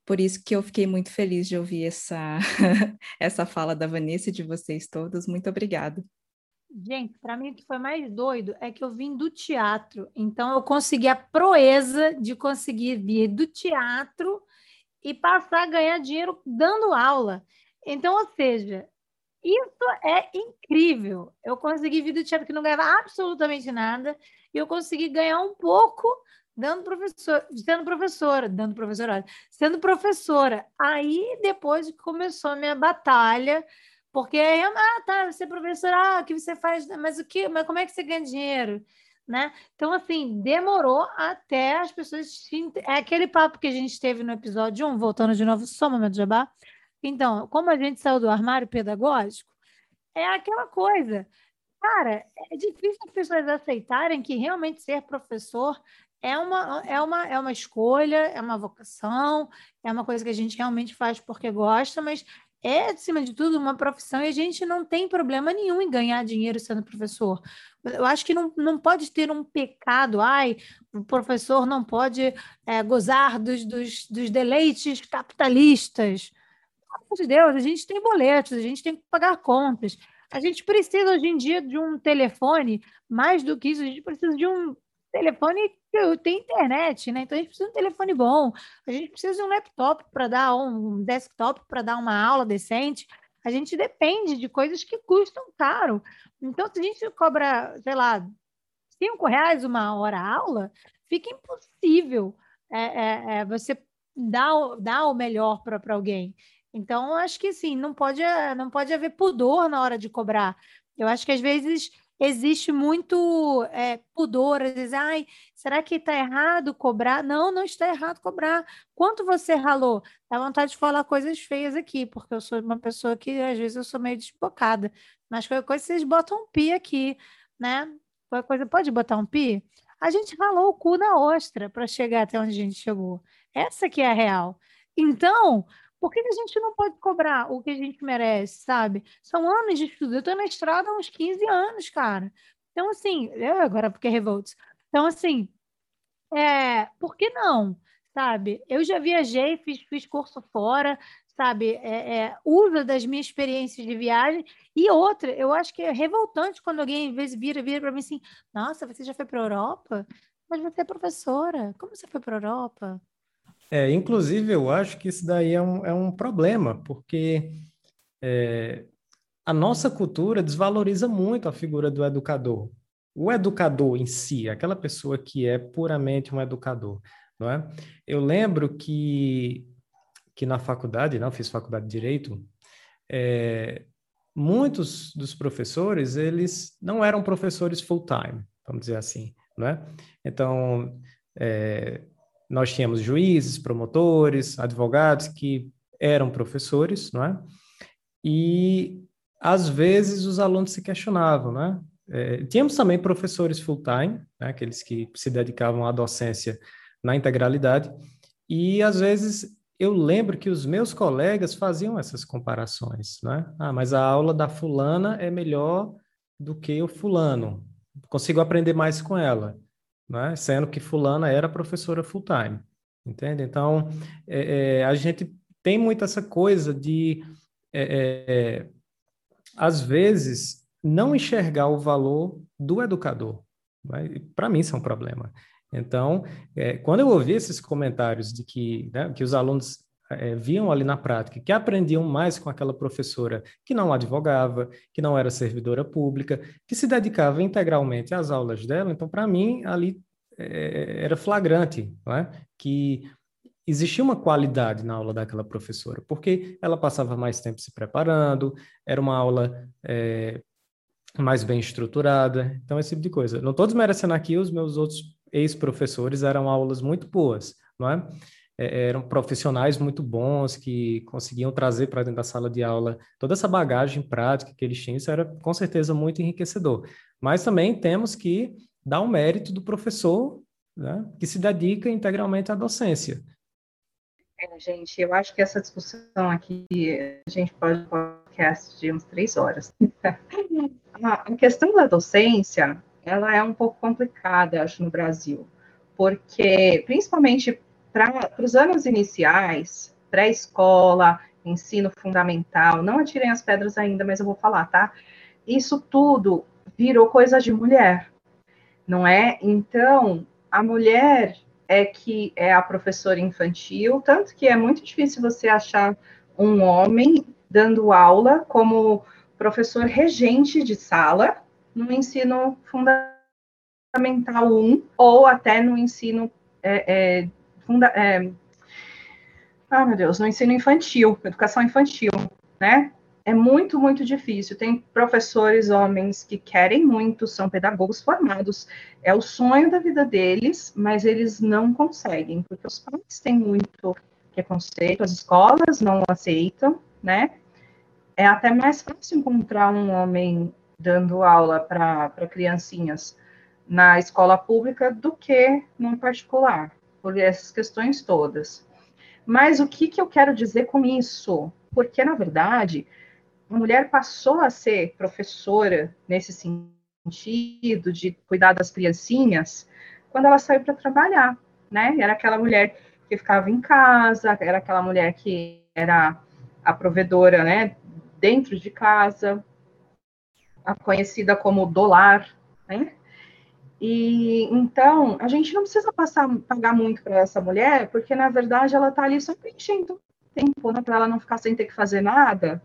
Por isso que eu fiquei muito feliz de ouvir essa, essa fala da Vanessa e de vocês todos. Muito obrigada. Gente, para mim o que foi mais doido é que eu vim do teatro, então eu consegui a proeza de conseguir vir do teatro e passar a ganhar dinheiro dando aula. Então, ou seja, isso é incrível. Eu consegui vir do teatro que não ganhava absolutamente nada e eu consegui ganhar um pouco dando professor, sendo professora, dando professora, sendo professora. Aí depois começou a minha batalha porque aí, ah, tá, você é professor, ah, o que você faz? Mas o que? Mas como é que você ganha dinheiro? Né? Então, assim, demorou até as pessoas. É aquele papo que a gente teve no episódio 1, voltando de novo, só um momento, Jabá. Então, como a gente saiu do armário pedagógico, é aquela coisa. Cara, é difícil as pessoas aceitarem que realmente ser professor é uma, é, uma, é uma escolha, é uma vocação, é uma coisa que a gente realmente faz porque gosta, mas é, acima de tudo, uma profissão e a gente não tem problema nenhum em ganhar dinheiro sendo professor. Eu acho que não, não pode ter um pecado, ai, o professor não pode é, gozar dos, dos, dos deleites capitalistas. Pelo amor de Deus, a gente tem boletos, a gente tem que pagar contas. A gente precisa hoje em dia de um telefone, mais do que isso, a gente precisa de um telefone que tem internet, né? Então a gente precisa de um telefone bom, a gente precisa de um laptop para dar um desktop para dar uma aula decente. A gente depende de coisas que custam caro. Então, se a gente cobra, sei lá, cinco reais uma hora aula, fica impossível é, é, é, você dar, dar o melhor para alguém. Então, acho que sim, não pode, não pode haver pudor na hora de cobrar. Eu acho que às vezes existe muito é, pudor, às vezes, ai, será que está errado cobrar? Não, não está errado cobrar. Quanto você ralou? Dá vontade de falar coisas feias aqui, porque eu sou uma pessoa que às vezes eu sou meio desbocada. Mas qualquer coisa vocês botam um pi aqui, né? Qualquer coisa pode botar um pi? A gente ralou o cu na ostra para chegar até onde a gente chegou. Essa que é a real. Então, por que, a gente não pode cobrar o que a gente merece, sabe? São anos de estudo. Eu estou na estrada há uns 15 anos, cara. Então, assim, eu agora porque revolts. Então, assim, é, por que não? Sabe? Eu já viajei, fiz, fiz curso fora, sabe? É, é, uso das minhas experiências de viagem. E outra, eu acho que é revoltante quando alguém às vezes vira, vira para mim assim: Nossa, você já foi para a Europa? Mas você é professora. Como você foi para a Europa? É, inclusive, eu acho que isso daí é um, é um problema, porque é, a nossa cultura desvaloriza muito a figura do educador. O educador em si, aquela pessoa que é puramente um educador, não é? Eu lembro que, que na faculdade, não, fiz faculdade de Direito, é, muitos dos professores, eles não eram professores full-time, vamos dizer assim, não é? Então, é, nós tínhamos juízes, promotores, advogados que eram professores, não é? E às vezes os alunos se questionavam, né? É, tínhamos também professores full-time, né? aqueles que se dedicavam à docência na integralidade, e às vezes eu lembro que os meus colegas faziam essas comparações, né? Ah, mas a aula da fulana é melhor do que o fulano, consigo aprender mais com ela né? sendo que fulana era professora full time, entende? Então, é, é, a gente tem muito essa coisa de, é, é às vezes, não enxergar o valor do educador. Né? Para mim, isso é um problema. Então, é, quando eu ouvi esses comentários de que, né, que os alunos é, viam ali na prática, que aprendiam mais com aquela professora que não advogava, que não era servidora pública, que se dedicava integralmente às aulas dela. Então, para mim, ali é, era flagrante, é? que existia uma qualidade na aula daquela professora, porque ela passava mais tempo se preparando, era uma aula é, mais bem estruturada, então esse tipo de coisa. Não estou desmerecendo aqui os meus outros ex-professores, eram aulas muito boas, não é? É? eram profissionais muito bons que conseguiam trazer para dentro da sala de aula toda essa bagagem prática que eles tinham, isso era com certeza muito enriquecedor. Mas também temos que dar o mérito do professor né, que se dedica integralmente à docência. É, gente, eu acho que essa discussão aqui, a gente pode podcast de uns três horas. a questão da docência, ela é um pouco complicada, acho, no Brasil, porque, principalmente para os anos iniciais, pré-escola, ensino fundamental, não atirem as pedras ainda, mas eu vou falar, tá? Isso tudo virou coisa de mulher, não é? Então, a mulher é que é a professora infantil, tanto que é muito difícil você achar um homem dando aula como professor regente de sala no ensino fundamental 1 ou até no ensino é, é, funda, é, ah, meu Deus, no ensino infantil, educação infantil, né? É muito, muito difícil. Tem professores homens que querem muito, são pedagogos formados, é o sonho da vida deles, mas eles não conseguem, porque os pais têm muito preconceito, as escolas não aceitam, né? É até mais fácil encontrar um homem dando aula para criancinhas na escola pública do que no particular, por essas questões todas. Mas o que, que eu quero dizer com isso? Porque, na verdade, a mulher passou a ser professora nesse sentido de cuidar das criancinhas quando ela saiu para trabalhar, né? Era aquela mulher que ficava em casa, era aquela mulher que era a provedora, né, dentro de casa, a conhecida como dolar, né? E então a gente não precisa passar pagar muito para essa mulher, porque na verdade ela está ali só preenchendo tempo, né, para ela não ficar sem ter que fazer nada.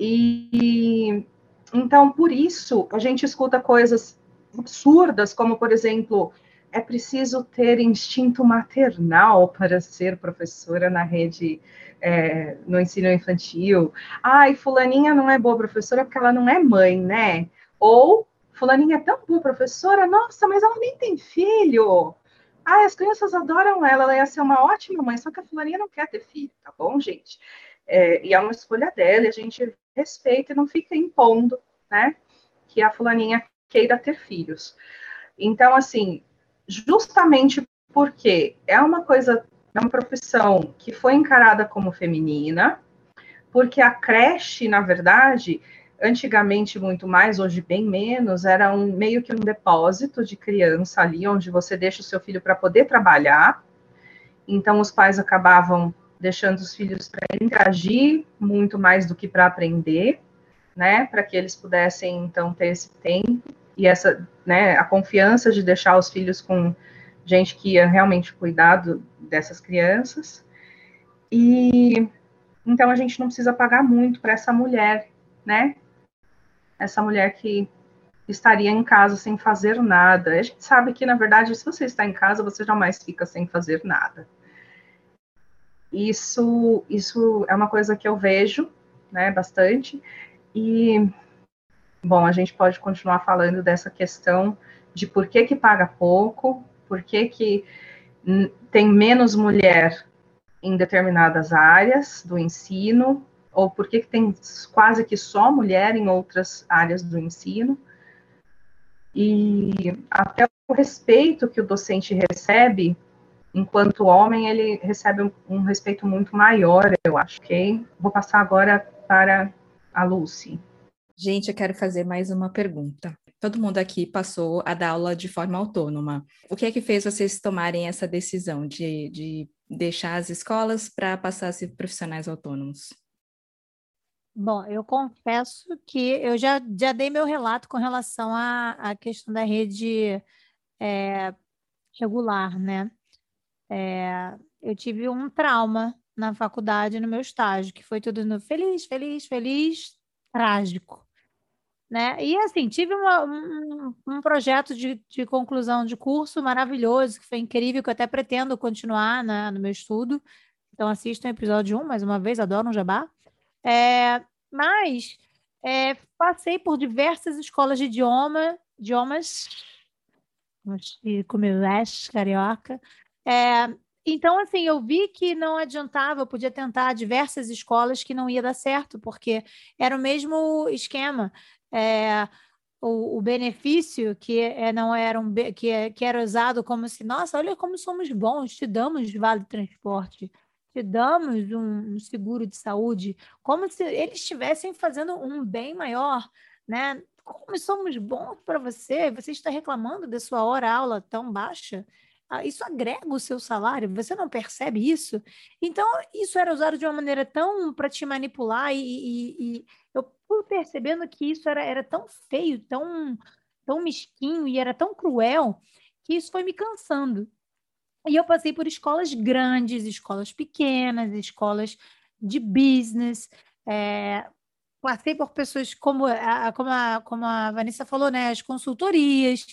E então por isso a gente escuta coisas absurdas, como por exemplo, é preciso ter instinto maternal para ser professora na rede é, no ensino infantil. Ai, fulaninha não é boa professora porque ela não é mãe, né? Ou fulaninha é tão boa professora, nossa, mas ela nem tem filho. Ah, as crianças adoram ela, ela ia ser uma ótima mãe, só que a fulaninha não quer ter filho, tá bom, gente? É, e é uma escolha dela, e a gente respeita e não fica impondo, né, que a fulaninha queira ter filhos. Então, assim, justamente porque é uma coisa, é uma profissão que foi encarada como feminina, porque a creche, na verdade, antigamente muito mais, hoje bem menos, era um meio que um depósito de criança ali, onde você deixa o seu filho para poder trabalhar. Então, os pais acabavam deixando os filhos para interagir muito mais do que para aprender, né? Para que eles pudessem, então, ter esse tempo e essa, né, a confiança de deixar os filhos com gente que ia realmente cuidar do, dessas crianças. E então a gente não precisa pagar muito para essa mulher, né? Essa mulher que estaria em casa sem fazer nada. A gente sabe que, na verdade, se você está em casa, você jamais fica sem fazer nada. Isso, isso é uma coisa que eu vejo, né, bastante. E, bom, a gente pode continuar falando dessa questão de por que que paga pouco, por que que tem menos mulher em determinadas áreas do ensino, ou por que tem quase que só mulher em outras áreas do ensino. E até o respeito que o docente recebe, enquanto homem, ele recebe um, respeito muito maior, eu acho, ok? Vou passar agora para a Lucy. Gente, eu quero fazer mais uma pergunta. Todo mundo aqui passou a dar aula de forma autônoma. O que é que fez vocês tomarem essa decisão de, de deixar as escolas para passar a ser profissionais autônomos? Bom, eu confesso que eu já, já dei meu relato com relação à, à questão da rede é, regular, né? É, eu tive um trauma na faculdade, no meu estágio, que foi tudo no feliz, feliz, feliz, trágico. Né? E assim, tive uma, um, um, projeto de, de, conclusão de curso maravilhoso, que foi incrível, que eu até pretendo continuar né, no meu estudo. Então, assistam o episódio 1, mais uma vez, adoro um jabá. É, mas é, passei por diversas escolas de idioma, idiomas, como eu carioca. É, então, assim, eu vi que não adiantava, eu podia tentar diversas escolas que não ia dar certo, porque era o mesmo esquema. É, o, o, benefício que é, não era um que, é, que era usado como se, nossa, olha como somos bons, te damos vale transporte te damos um, seguro de saúde, como se eles estivessem fazendo um bem maior, né? Como somos bons para você, você está reclamando da sua hora-aula tão baixa, ah, isso agrega o seu salário, você não percebe isso? Então, isso era usado de uma maneira tão para te manipular, e, e, e, eu fui percebendo que isso era, era tão feio, tão, tão mesquinho e era tão cruel, que isso foi me cansando. E eu passei por escolas grandes, escolas pequenas, escolas de business. É, passei por pessoas como a, como, a, como a Vanessa falou, né? As consultorias.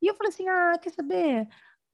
E eu falei assim: ah, quer saber?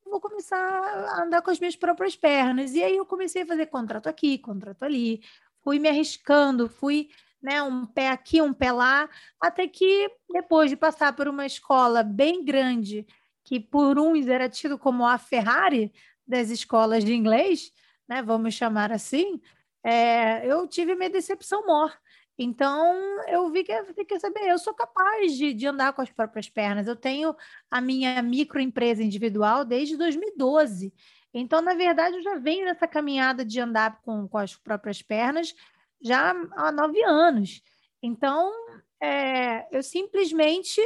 Vou começar a andar com as minhas próprias pernas. E aí eu comecei a fazer contrato aqui, contrato ali. Fui me arriscando, fui né, um pé aqui, um pé lá, até que depois de passar por uma escola bem grande que por uns era tido como a Ferrari das escolas de inglês, né, vamos chamar assim, é, eu tive minha decepção maior. Então, eu vi que, quer saber, eu sou capaz de, de andar com as próprias pernas. Eu tenho a minha microempresa individual desde 2012. Então, na verdade, eu já venho nessa caminhada de andar com, com as próprias pernas já há nove anos. Então, é, eu simplesmente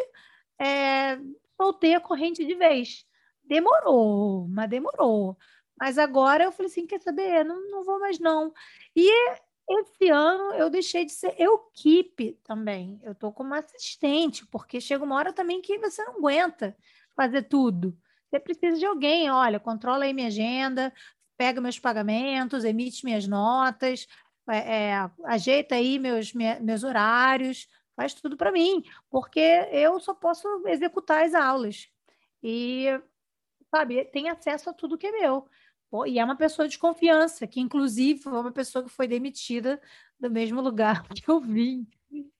é, soltei a corrente de vez. Demorou, mas demorou. Mas agora eu falei assim, quer saber? Não, não vou mais não. E esse ano eu deixei de ser equipe também. Eu estou como assistente, porque chega uma hora também que você não aguenta fazer tudo. Você precisa de alguém, olha, controla aí minha agenda, pega meus pagamentos, emite minhas notas, é, é, ajeita aí meus, meus horários, faz tudo para mim, porque eu só posso executar as aulas. E, sabe, tem acesso a tudo que é meu. E é uma pessoa de confiança, que inclusive foi uma pessoa que foi demitida do mesmo lugar que eu vim.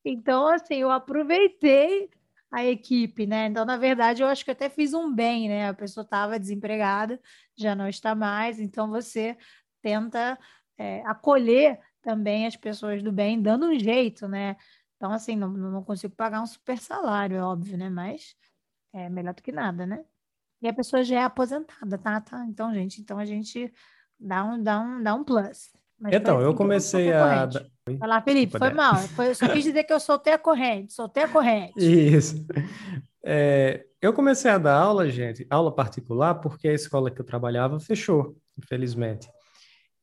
Então, assim, eu aproveitei a equipe, né? Então, na verdade, eu acho que até fiz um bem, né? A pessoa estava desempregada, já não está mais, então você tenta é, acolher também as pessoas do bem, dando um jeito, né? Então, assim, não, não consigo pagar um super salário, é óbvio, né? Mas é melhor do que nada, né? E a pessoa já é aposentada, tá? tá? Então, gente, então a gente dá um, dá um, dá um plus. Mas então, assim eu comecei a. Vai lá, Felipe, foi mal. Foi, eu só quis dizer que eu soltei a corrente, soltei a corrente. Isso. É, eu comecei a dar aula, gente, aula particular, porque a escola que eu trabalhava fechou, infelizmente.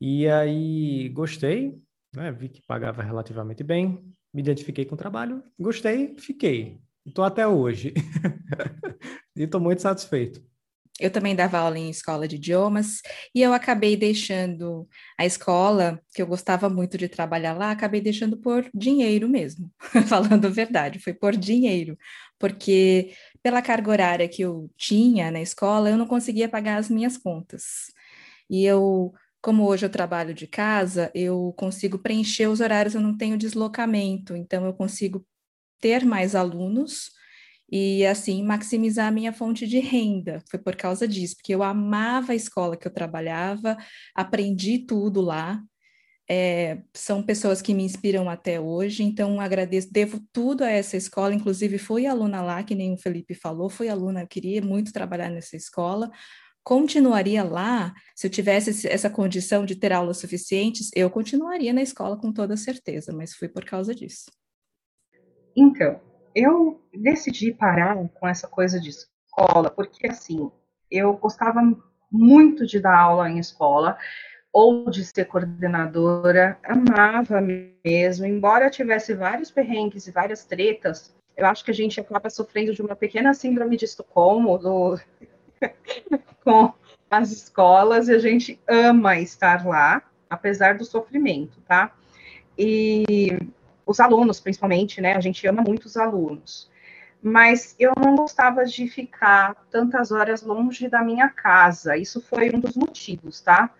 E aí gostei, né? Vi que pagava relativamente bem, me identifiquei com o trabalho, gostei, fiquei. Estou até hoje. e estou muito satisfeito. Eu também dava aula em escola de idiomas e eu acabei deixando a escola, que eu gostava muito de trabalhar lá, acabei deixando por dinheiro mesmo, falando a verdade, foi por dinheiro, porque pela carga horária que eu tinha na escola, eu não conseguia pagar as minhas contas. E eu, como hoje eu trabalho de casa, eu consigo preencher os horários, eu não tenho deslocamento, então eu consigo ter mais alunos e assim maximizar a minha fonte de renda. Foi por causa disso, porque eu amava a escola que eu trabalhava, aprendi tudo lá. É, são pessoas que me inspiram até hoje, então agradeço, devo tudo a essa escola. Inclusive, fui aluna lá, que nem o Felipe falou, fui aluna, queria muito trabalhar nessa escola. Continuaria lá, se eu tivesse essa condição de ter aulas suficientes, eu continuaria na escola com toda certeza, mas fui por causa disso. Então, eu decidi parar com essa coisa de escola, porque assim, eu gostava muito de dar aula em escola ou de ser coordenadora, amava mesmo, embora tivesse vários perrengues e várias tretas, eu acho que a gente acaba sofrendo de uma pequena síndrome de Estocolmo do... com as escolas e a gente ama estar lá, apesar do sofrimento, tá? E os alunos, principalmente, né? A gente ama muito os alunos. Mas eu não gostava de ficar tantas horas longe da minha casa. Isso foi um dos motivos, tá?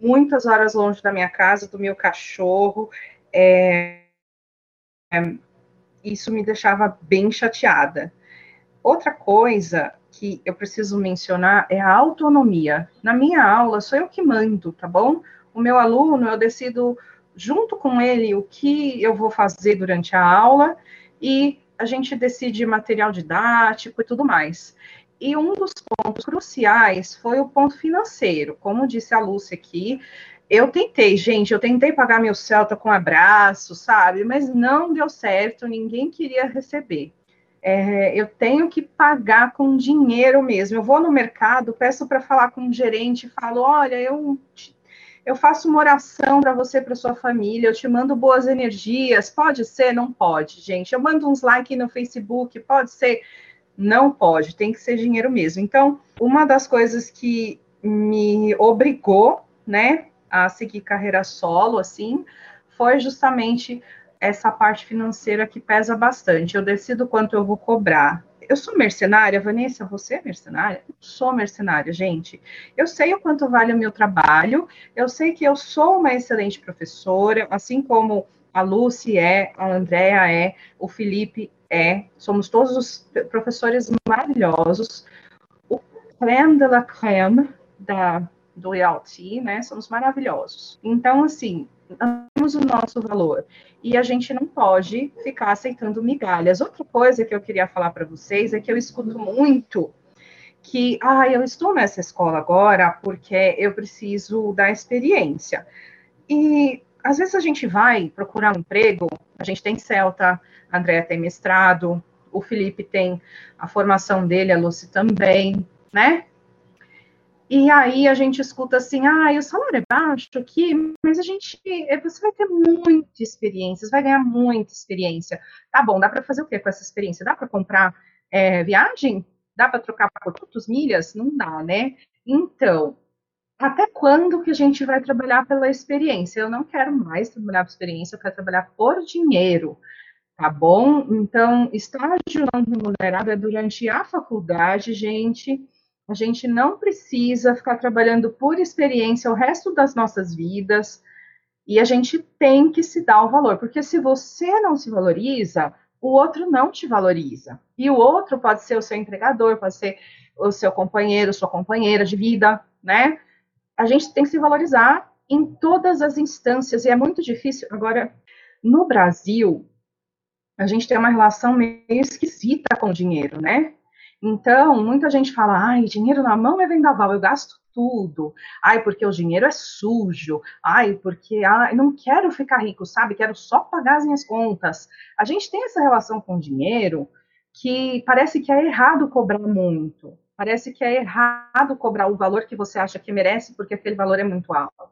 Muitas horas longe da minha casa, do meu cachorro. É... Isso me deixava bem chateada. Outra coisa que eu preciso mencionar é a autonomia. Na minha aula, sou eu que mando, tá bom? O meu aluno, eu decido junto com ele o que eu vou fazer durante a aula e a gente decide material didático e tudo mais. E um dos pontos cruciais foi o ponto financeiro. Como disse a Lúcia aqui, eu tentei, gente, eu tentei pagar meu Celta com abraço, sabe? Mas não deu certo, ninguém queria receber. É, eu tenho que pagar com dinheiro mesmo. Eu vou no mercado, peço para falar com um gerente, falo: olha, eu eu faço uma oração para você, para sua família, eu te mando boas energias. Pode ser? Não pode, gente. Eu mando uns likes no Facebook, pode ser? Não pode, tem que ser dinheiro mesmo. Então, uma das coisas que me obrigou, né, a seguir carreira solo, assim, foi justamente essa parte financeira que pesa bastante. Eu decido quanto eu vou cobrar eu sou mercenária, Vanessa, você é mercenária? Eu sou mercenária, gente. Eu sei o quanto vale o meu trabalho, eu sei que eu sou uma excelente professora, assim como a Lucy é, a Andrea é, o Felipe é, somos todos os professores maravilhosos. O creme de la creme da do ELT, né? Somos maravilhosos. Então, assim, temos o nosso valor e a gente não pode ficar aceitando migalhas. Outra coisa que eu queria falar para vocês é que eu escuto muito que, ah, eu estou nessa escola agora porque eu preciso da experiência. E às vezes a gente vai procurar um emprego, a gente tem Celta, a Andrea tem mestrado, o Felipe tem a formação dele, a Lucy também, né? E aí a gente escuta assim, ah, o salário é baixo aqui, mas a gente, eh, você vai ter muita experiência, você vai ganhar muita experiência. Tá bom, dá para fazer o que com essa experiência? Dá para comprar é, viagem? Dá para trocar quantas milhas? Não dá, né? Então, até quando que a gente vai trabalhar pela experiência? Eu não quero mais trabalhar por experiência, eu quero trabalhar por dinheiro, tá bom? Então, estágio não remunerado é durante a faculdade, gente. A gente não precisa ficar trabalhando por experiência o resto das nossas vidas. E a gente tem que se dar o valor, porque se você não se valoriza, o outro não te valoriza. E o outro pode ser o seu empregador, pode ser o seu companheiro, sua companheira de vida, né? A gente tem que se valorizar em todas as instâncias, e é muito difícil. Agora, no Brasil, a gente tem uma relação meio esquisita com o dinheiro, né? Então, muita gente fala, ai, dinheiro na mão é vendaval, eu gasto tudo. Ai, porque o dinheiro é sujo. Ai, porque ai, não quero ficar rico, sabe? Quero só pagar as minhas contas. A gente tem essa relação com o dinheiro que parece que é errado cobrar muito. Parece que é errado cobrar o valor que você acha que merece, porque aquele valor é muito alto.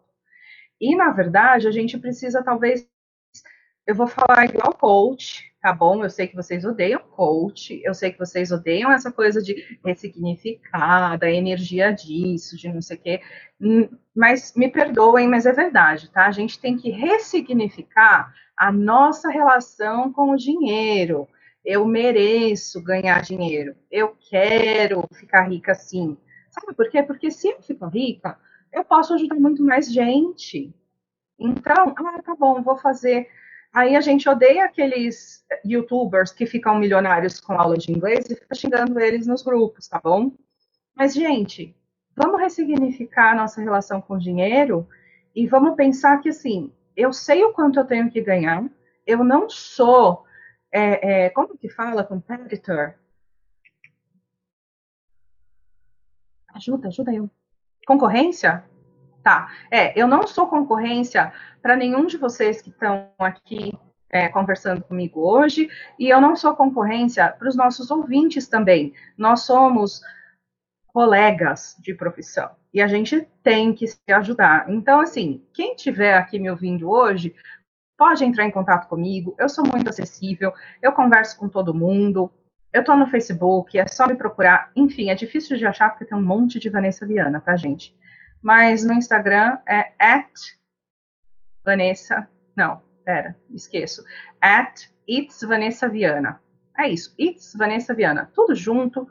E, na verdade, a gente precisa, talvez, eu vou falar igual coach, tá bom? Eu sei que vocês odeiam coach, eu sei que vocês odeiam essa coisa de ressignificar, da energia disso, de não sei o quê, hum, mas me perdoem, mas é verdade, tá? A gente tem que ressignificar a nossa relação com o dinheiro. Eu mereço ganhar dinheiro, eu quero ficar rica sim. Sabe por quê? Porque se eu fico rica, eu posso ajudar muito mais gente. Então, ah, tá bom, vou fazer Aí a gente odeia aqueles youtubers que ficam milionários com aula de inglês e fica xingando eles nos grupos, tá bom? Mas, gente, vamos ressignificar a nossa relação com o dinheiro e vamos pensar que, assim, eu sei o quanto eu tenho que ganhar, eu não sou, é, é, como que fala, competitor? Ajuda, ajuda eu. Concorrência? Tá. É, eu não sou concorrência para nenhum de vocês que estão aqui é, conversando comigo hoje, e eu não sou concorrência para os nossos ouvintes também. Nós somos colegas de profissão e a gente tem que se ajudar. Então, assim, quem estiver aqui me ouvindo hoje, pode entrar em contato comigo. Eu sou muito acessível, eu converso com todo mundo. Eu estou no Facebook, é só me procurar. Enfim, é difícil de achar porque tem um monte de Vanessa Viana, tá, gente? Mas no Instagram é at Vanessa. Não, pera, esqueço. At It's Vanessa Viana. É isso, It's Vanessa Viana. Tudo junto,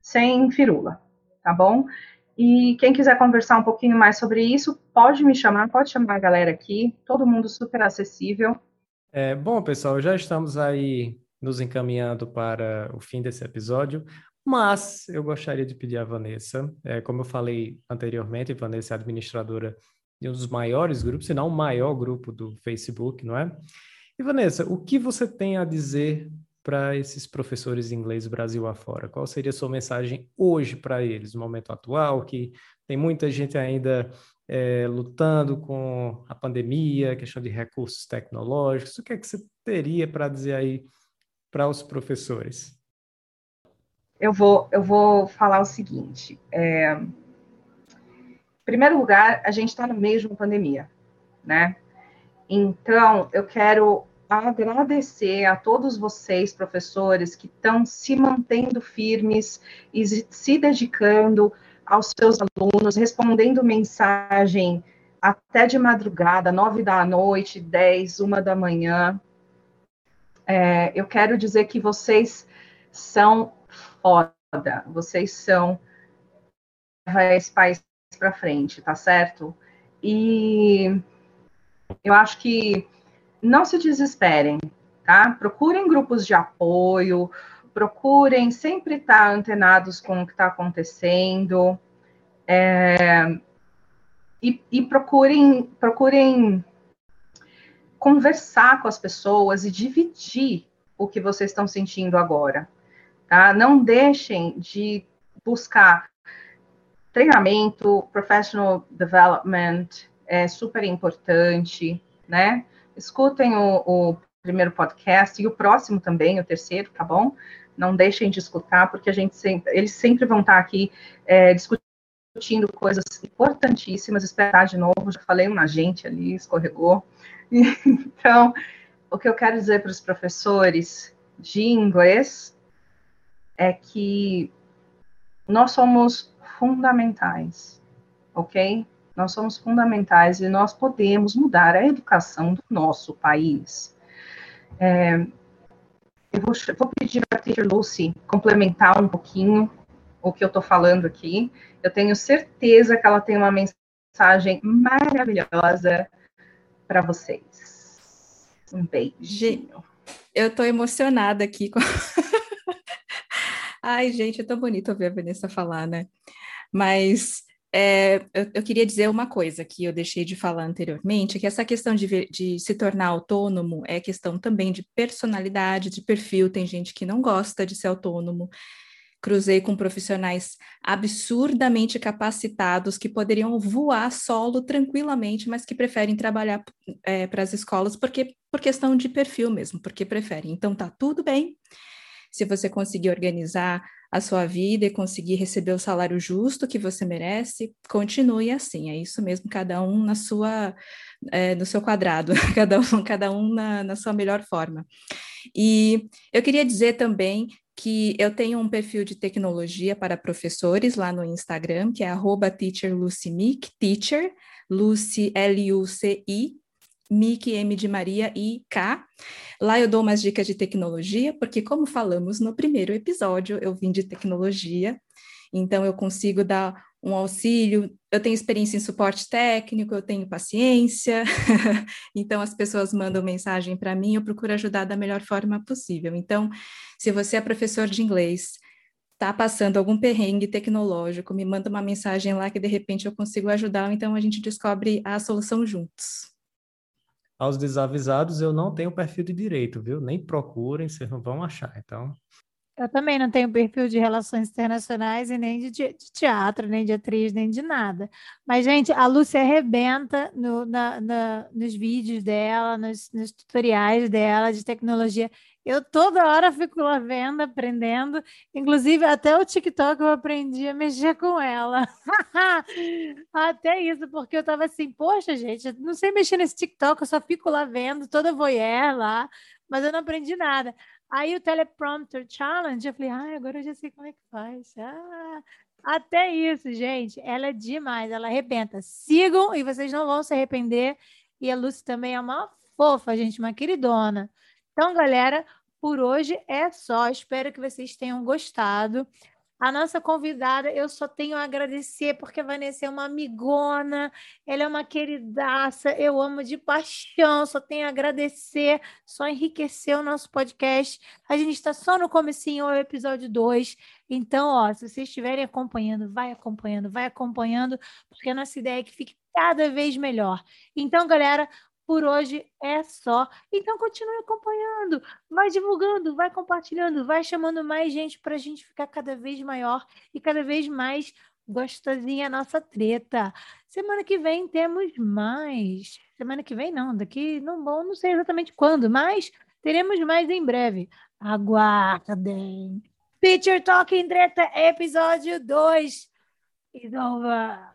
sem firula, tá bom? E quem quiser conversar um pouquinho mais sobre isso, pode me chamar, pode chamar a galera aqui. Todo mundo super acessível. É, bom, pessoal, já estamos aí nos encaminhando para o fim desse episódio. Mas eu gostaria de pedir à Vanessa, é, como eu falei anteriormente, Vanessa é administradora de um dos maiores grupos, se não o maior grupo do Facebook, não é? E Vanessa, o que você tem a dizer para esses professores de inglês Brasil afora? Qual seria a sua mensagem hoje para eles, no momento atual, que tem muita gente ainda é, lutando com a pandemia, questão de recursos tecnológicos? O que é que você teria para dizer aí para os professores? Eu vou, eu vou falar o seguinte. É, em primeiro lugar, a gente está no uma pandemia, né? Então, eu quero agradecer a todos vocês, professores, que estão se mantendo firmes e se dedicando aos seus alunos, respondendo mensagem até de madrugada, nove da noite, dez, uma da manhã. É, eu quero dizer que vocês são foda, vocês são vai esse país para frente, tá certo? E eu acho que não se desesperem, tá? Procurem grupos de apoio, procurem sempre estar antenados com o que está acontecendo. É, e, e procurem, procurem conversar com as pessoas e dividir o que vocês estão sentindo agora, tá? Não deixem de buscar treinamento, professional development, é super importante, né? Escutem o, o primeiro podcast e o próximo também, o terceiro, tá bom? Não deixem de escutar, porque a gente sempre, eles sempre vão estar aqui é, discutindo coisas importantíssimas. Esperar de novo, já falei um gente ali, escorregou. Então, o que eu quero dizer para os professores de inglês é que nós somos fundamentais, ok? Nós somos fundamentais e nós podemos mudar a educação do nosso país. É, eu vou, vou pedir para a Teacher Lucy complementar um pouquinho o que eu estou falando aqui. Eu tenho certeza que ela tem uma mensagem maravilhosa para vocês. Um beijo. Eu estou emocionada aqui com. Ai, gente, é tão bonito ouvir a Vanessa falar, né? Mas é, eu, eu, queria dizer uma coisa que eu deixei de falar anteriormente, que essa questão de, de, se tornar autônomo é questão também de personalidade, de perfil. Tem gente que não gosta de ser autônomo. Cruzei com profissionais absurdamente capacitados que poderiam voar solo tranquilamente, mas que preferem trabalhar é, para as escolas porque por questão de perfil mesmo, porque preferem. Então tá tudo bem. Se você conseguir organizar a sua vida e conseguir receber o salário justo que você merece, continue assim. É isso mesmo, cada um na sua, é, no seu quadrado, cada um, cada um na, na sua melhor forma. E eu queria dizer também que eu tenho um perfil de tecnologia para professores lá no Instagram, que é teacherlucymic, teacher, Lucy, L-U-C-I, Mic, M de Maria e K. Lá eu dou umas dicas de tecnologia, porque como falamos no primeiro episódio, eu vim de tecnologia, então eu consigo dar um auxílio, eu tenho experiência em suporte técnico, eu tenho paciência, então as pessoas mandam mensagem para mim, eu procuro ajudar da melhor forma possível. Então, se você é professor de inglês, está passando algum perrengue tecnológico, me manda uma mensagem lá que de repente eu consigo ajudar, então a gente descobre a solução juntos. Aos desavisados, eu não tenho perfil de direito, viu? Nem procurem, vocês não vão achar. Então. Eu também não tenho perfil de relações internacionais e nem de, de teatro, nem de atriz, nem de nada. Mas, gente, a Lúcia arrebenta no, na, na, nos vídeos dela, nos, nos tutoriais dela de tecnologia. Eu toda hora fico lá vendo, aprendendo. Inclusive, até o TikTok eu aprendi a mexer com ela. até isso, porque eu estava assim, poxa, gente, não sei mexer nesse TikTok, eu só fico lá vendo, toda voyeur lá, mas eu não aprendi nada. Aí o teleprompter challenge, eu falei, ah, agora eu já sei como é que faz. Ah, até isso, gente, ela é demais, ela arrebenta. Sigam e vocês não vão se arrepender. E a Lucy também é uma fofa, gente, uma queridona. Então, galera, por hoje é só. Espero que vocês tenham gostado. A nossa convidada, eu só tenho a agradecer, porque a Vanessa é uma amigona, ela é uma queridaça, eu amo de paixão, só tenho a agradecer, só enriquecer o nosso podcast. A gente está só no comecinho, é o episódio 2. Então, ó, se vocês estiverem acompanhando, vai acompanhando, vai acompanhando, porque a nossa ideia é que fique cada vez melhor. Então, galera, por hoje é só. Então continue acompanhando, vai divulgando, vai compartilhando, vai chamando mais gente para a gente ficar cada vez maior e cada vez mais gostosinha a nossa treta. Semana que vem temos mais. Semana que vem não, daqui não bom, não sei exatamente quando, mas teremos mais em breve. Aguardem. Picture Talking Treta, episódio 2. Is over.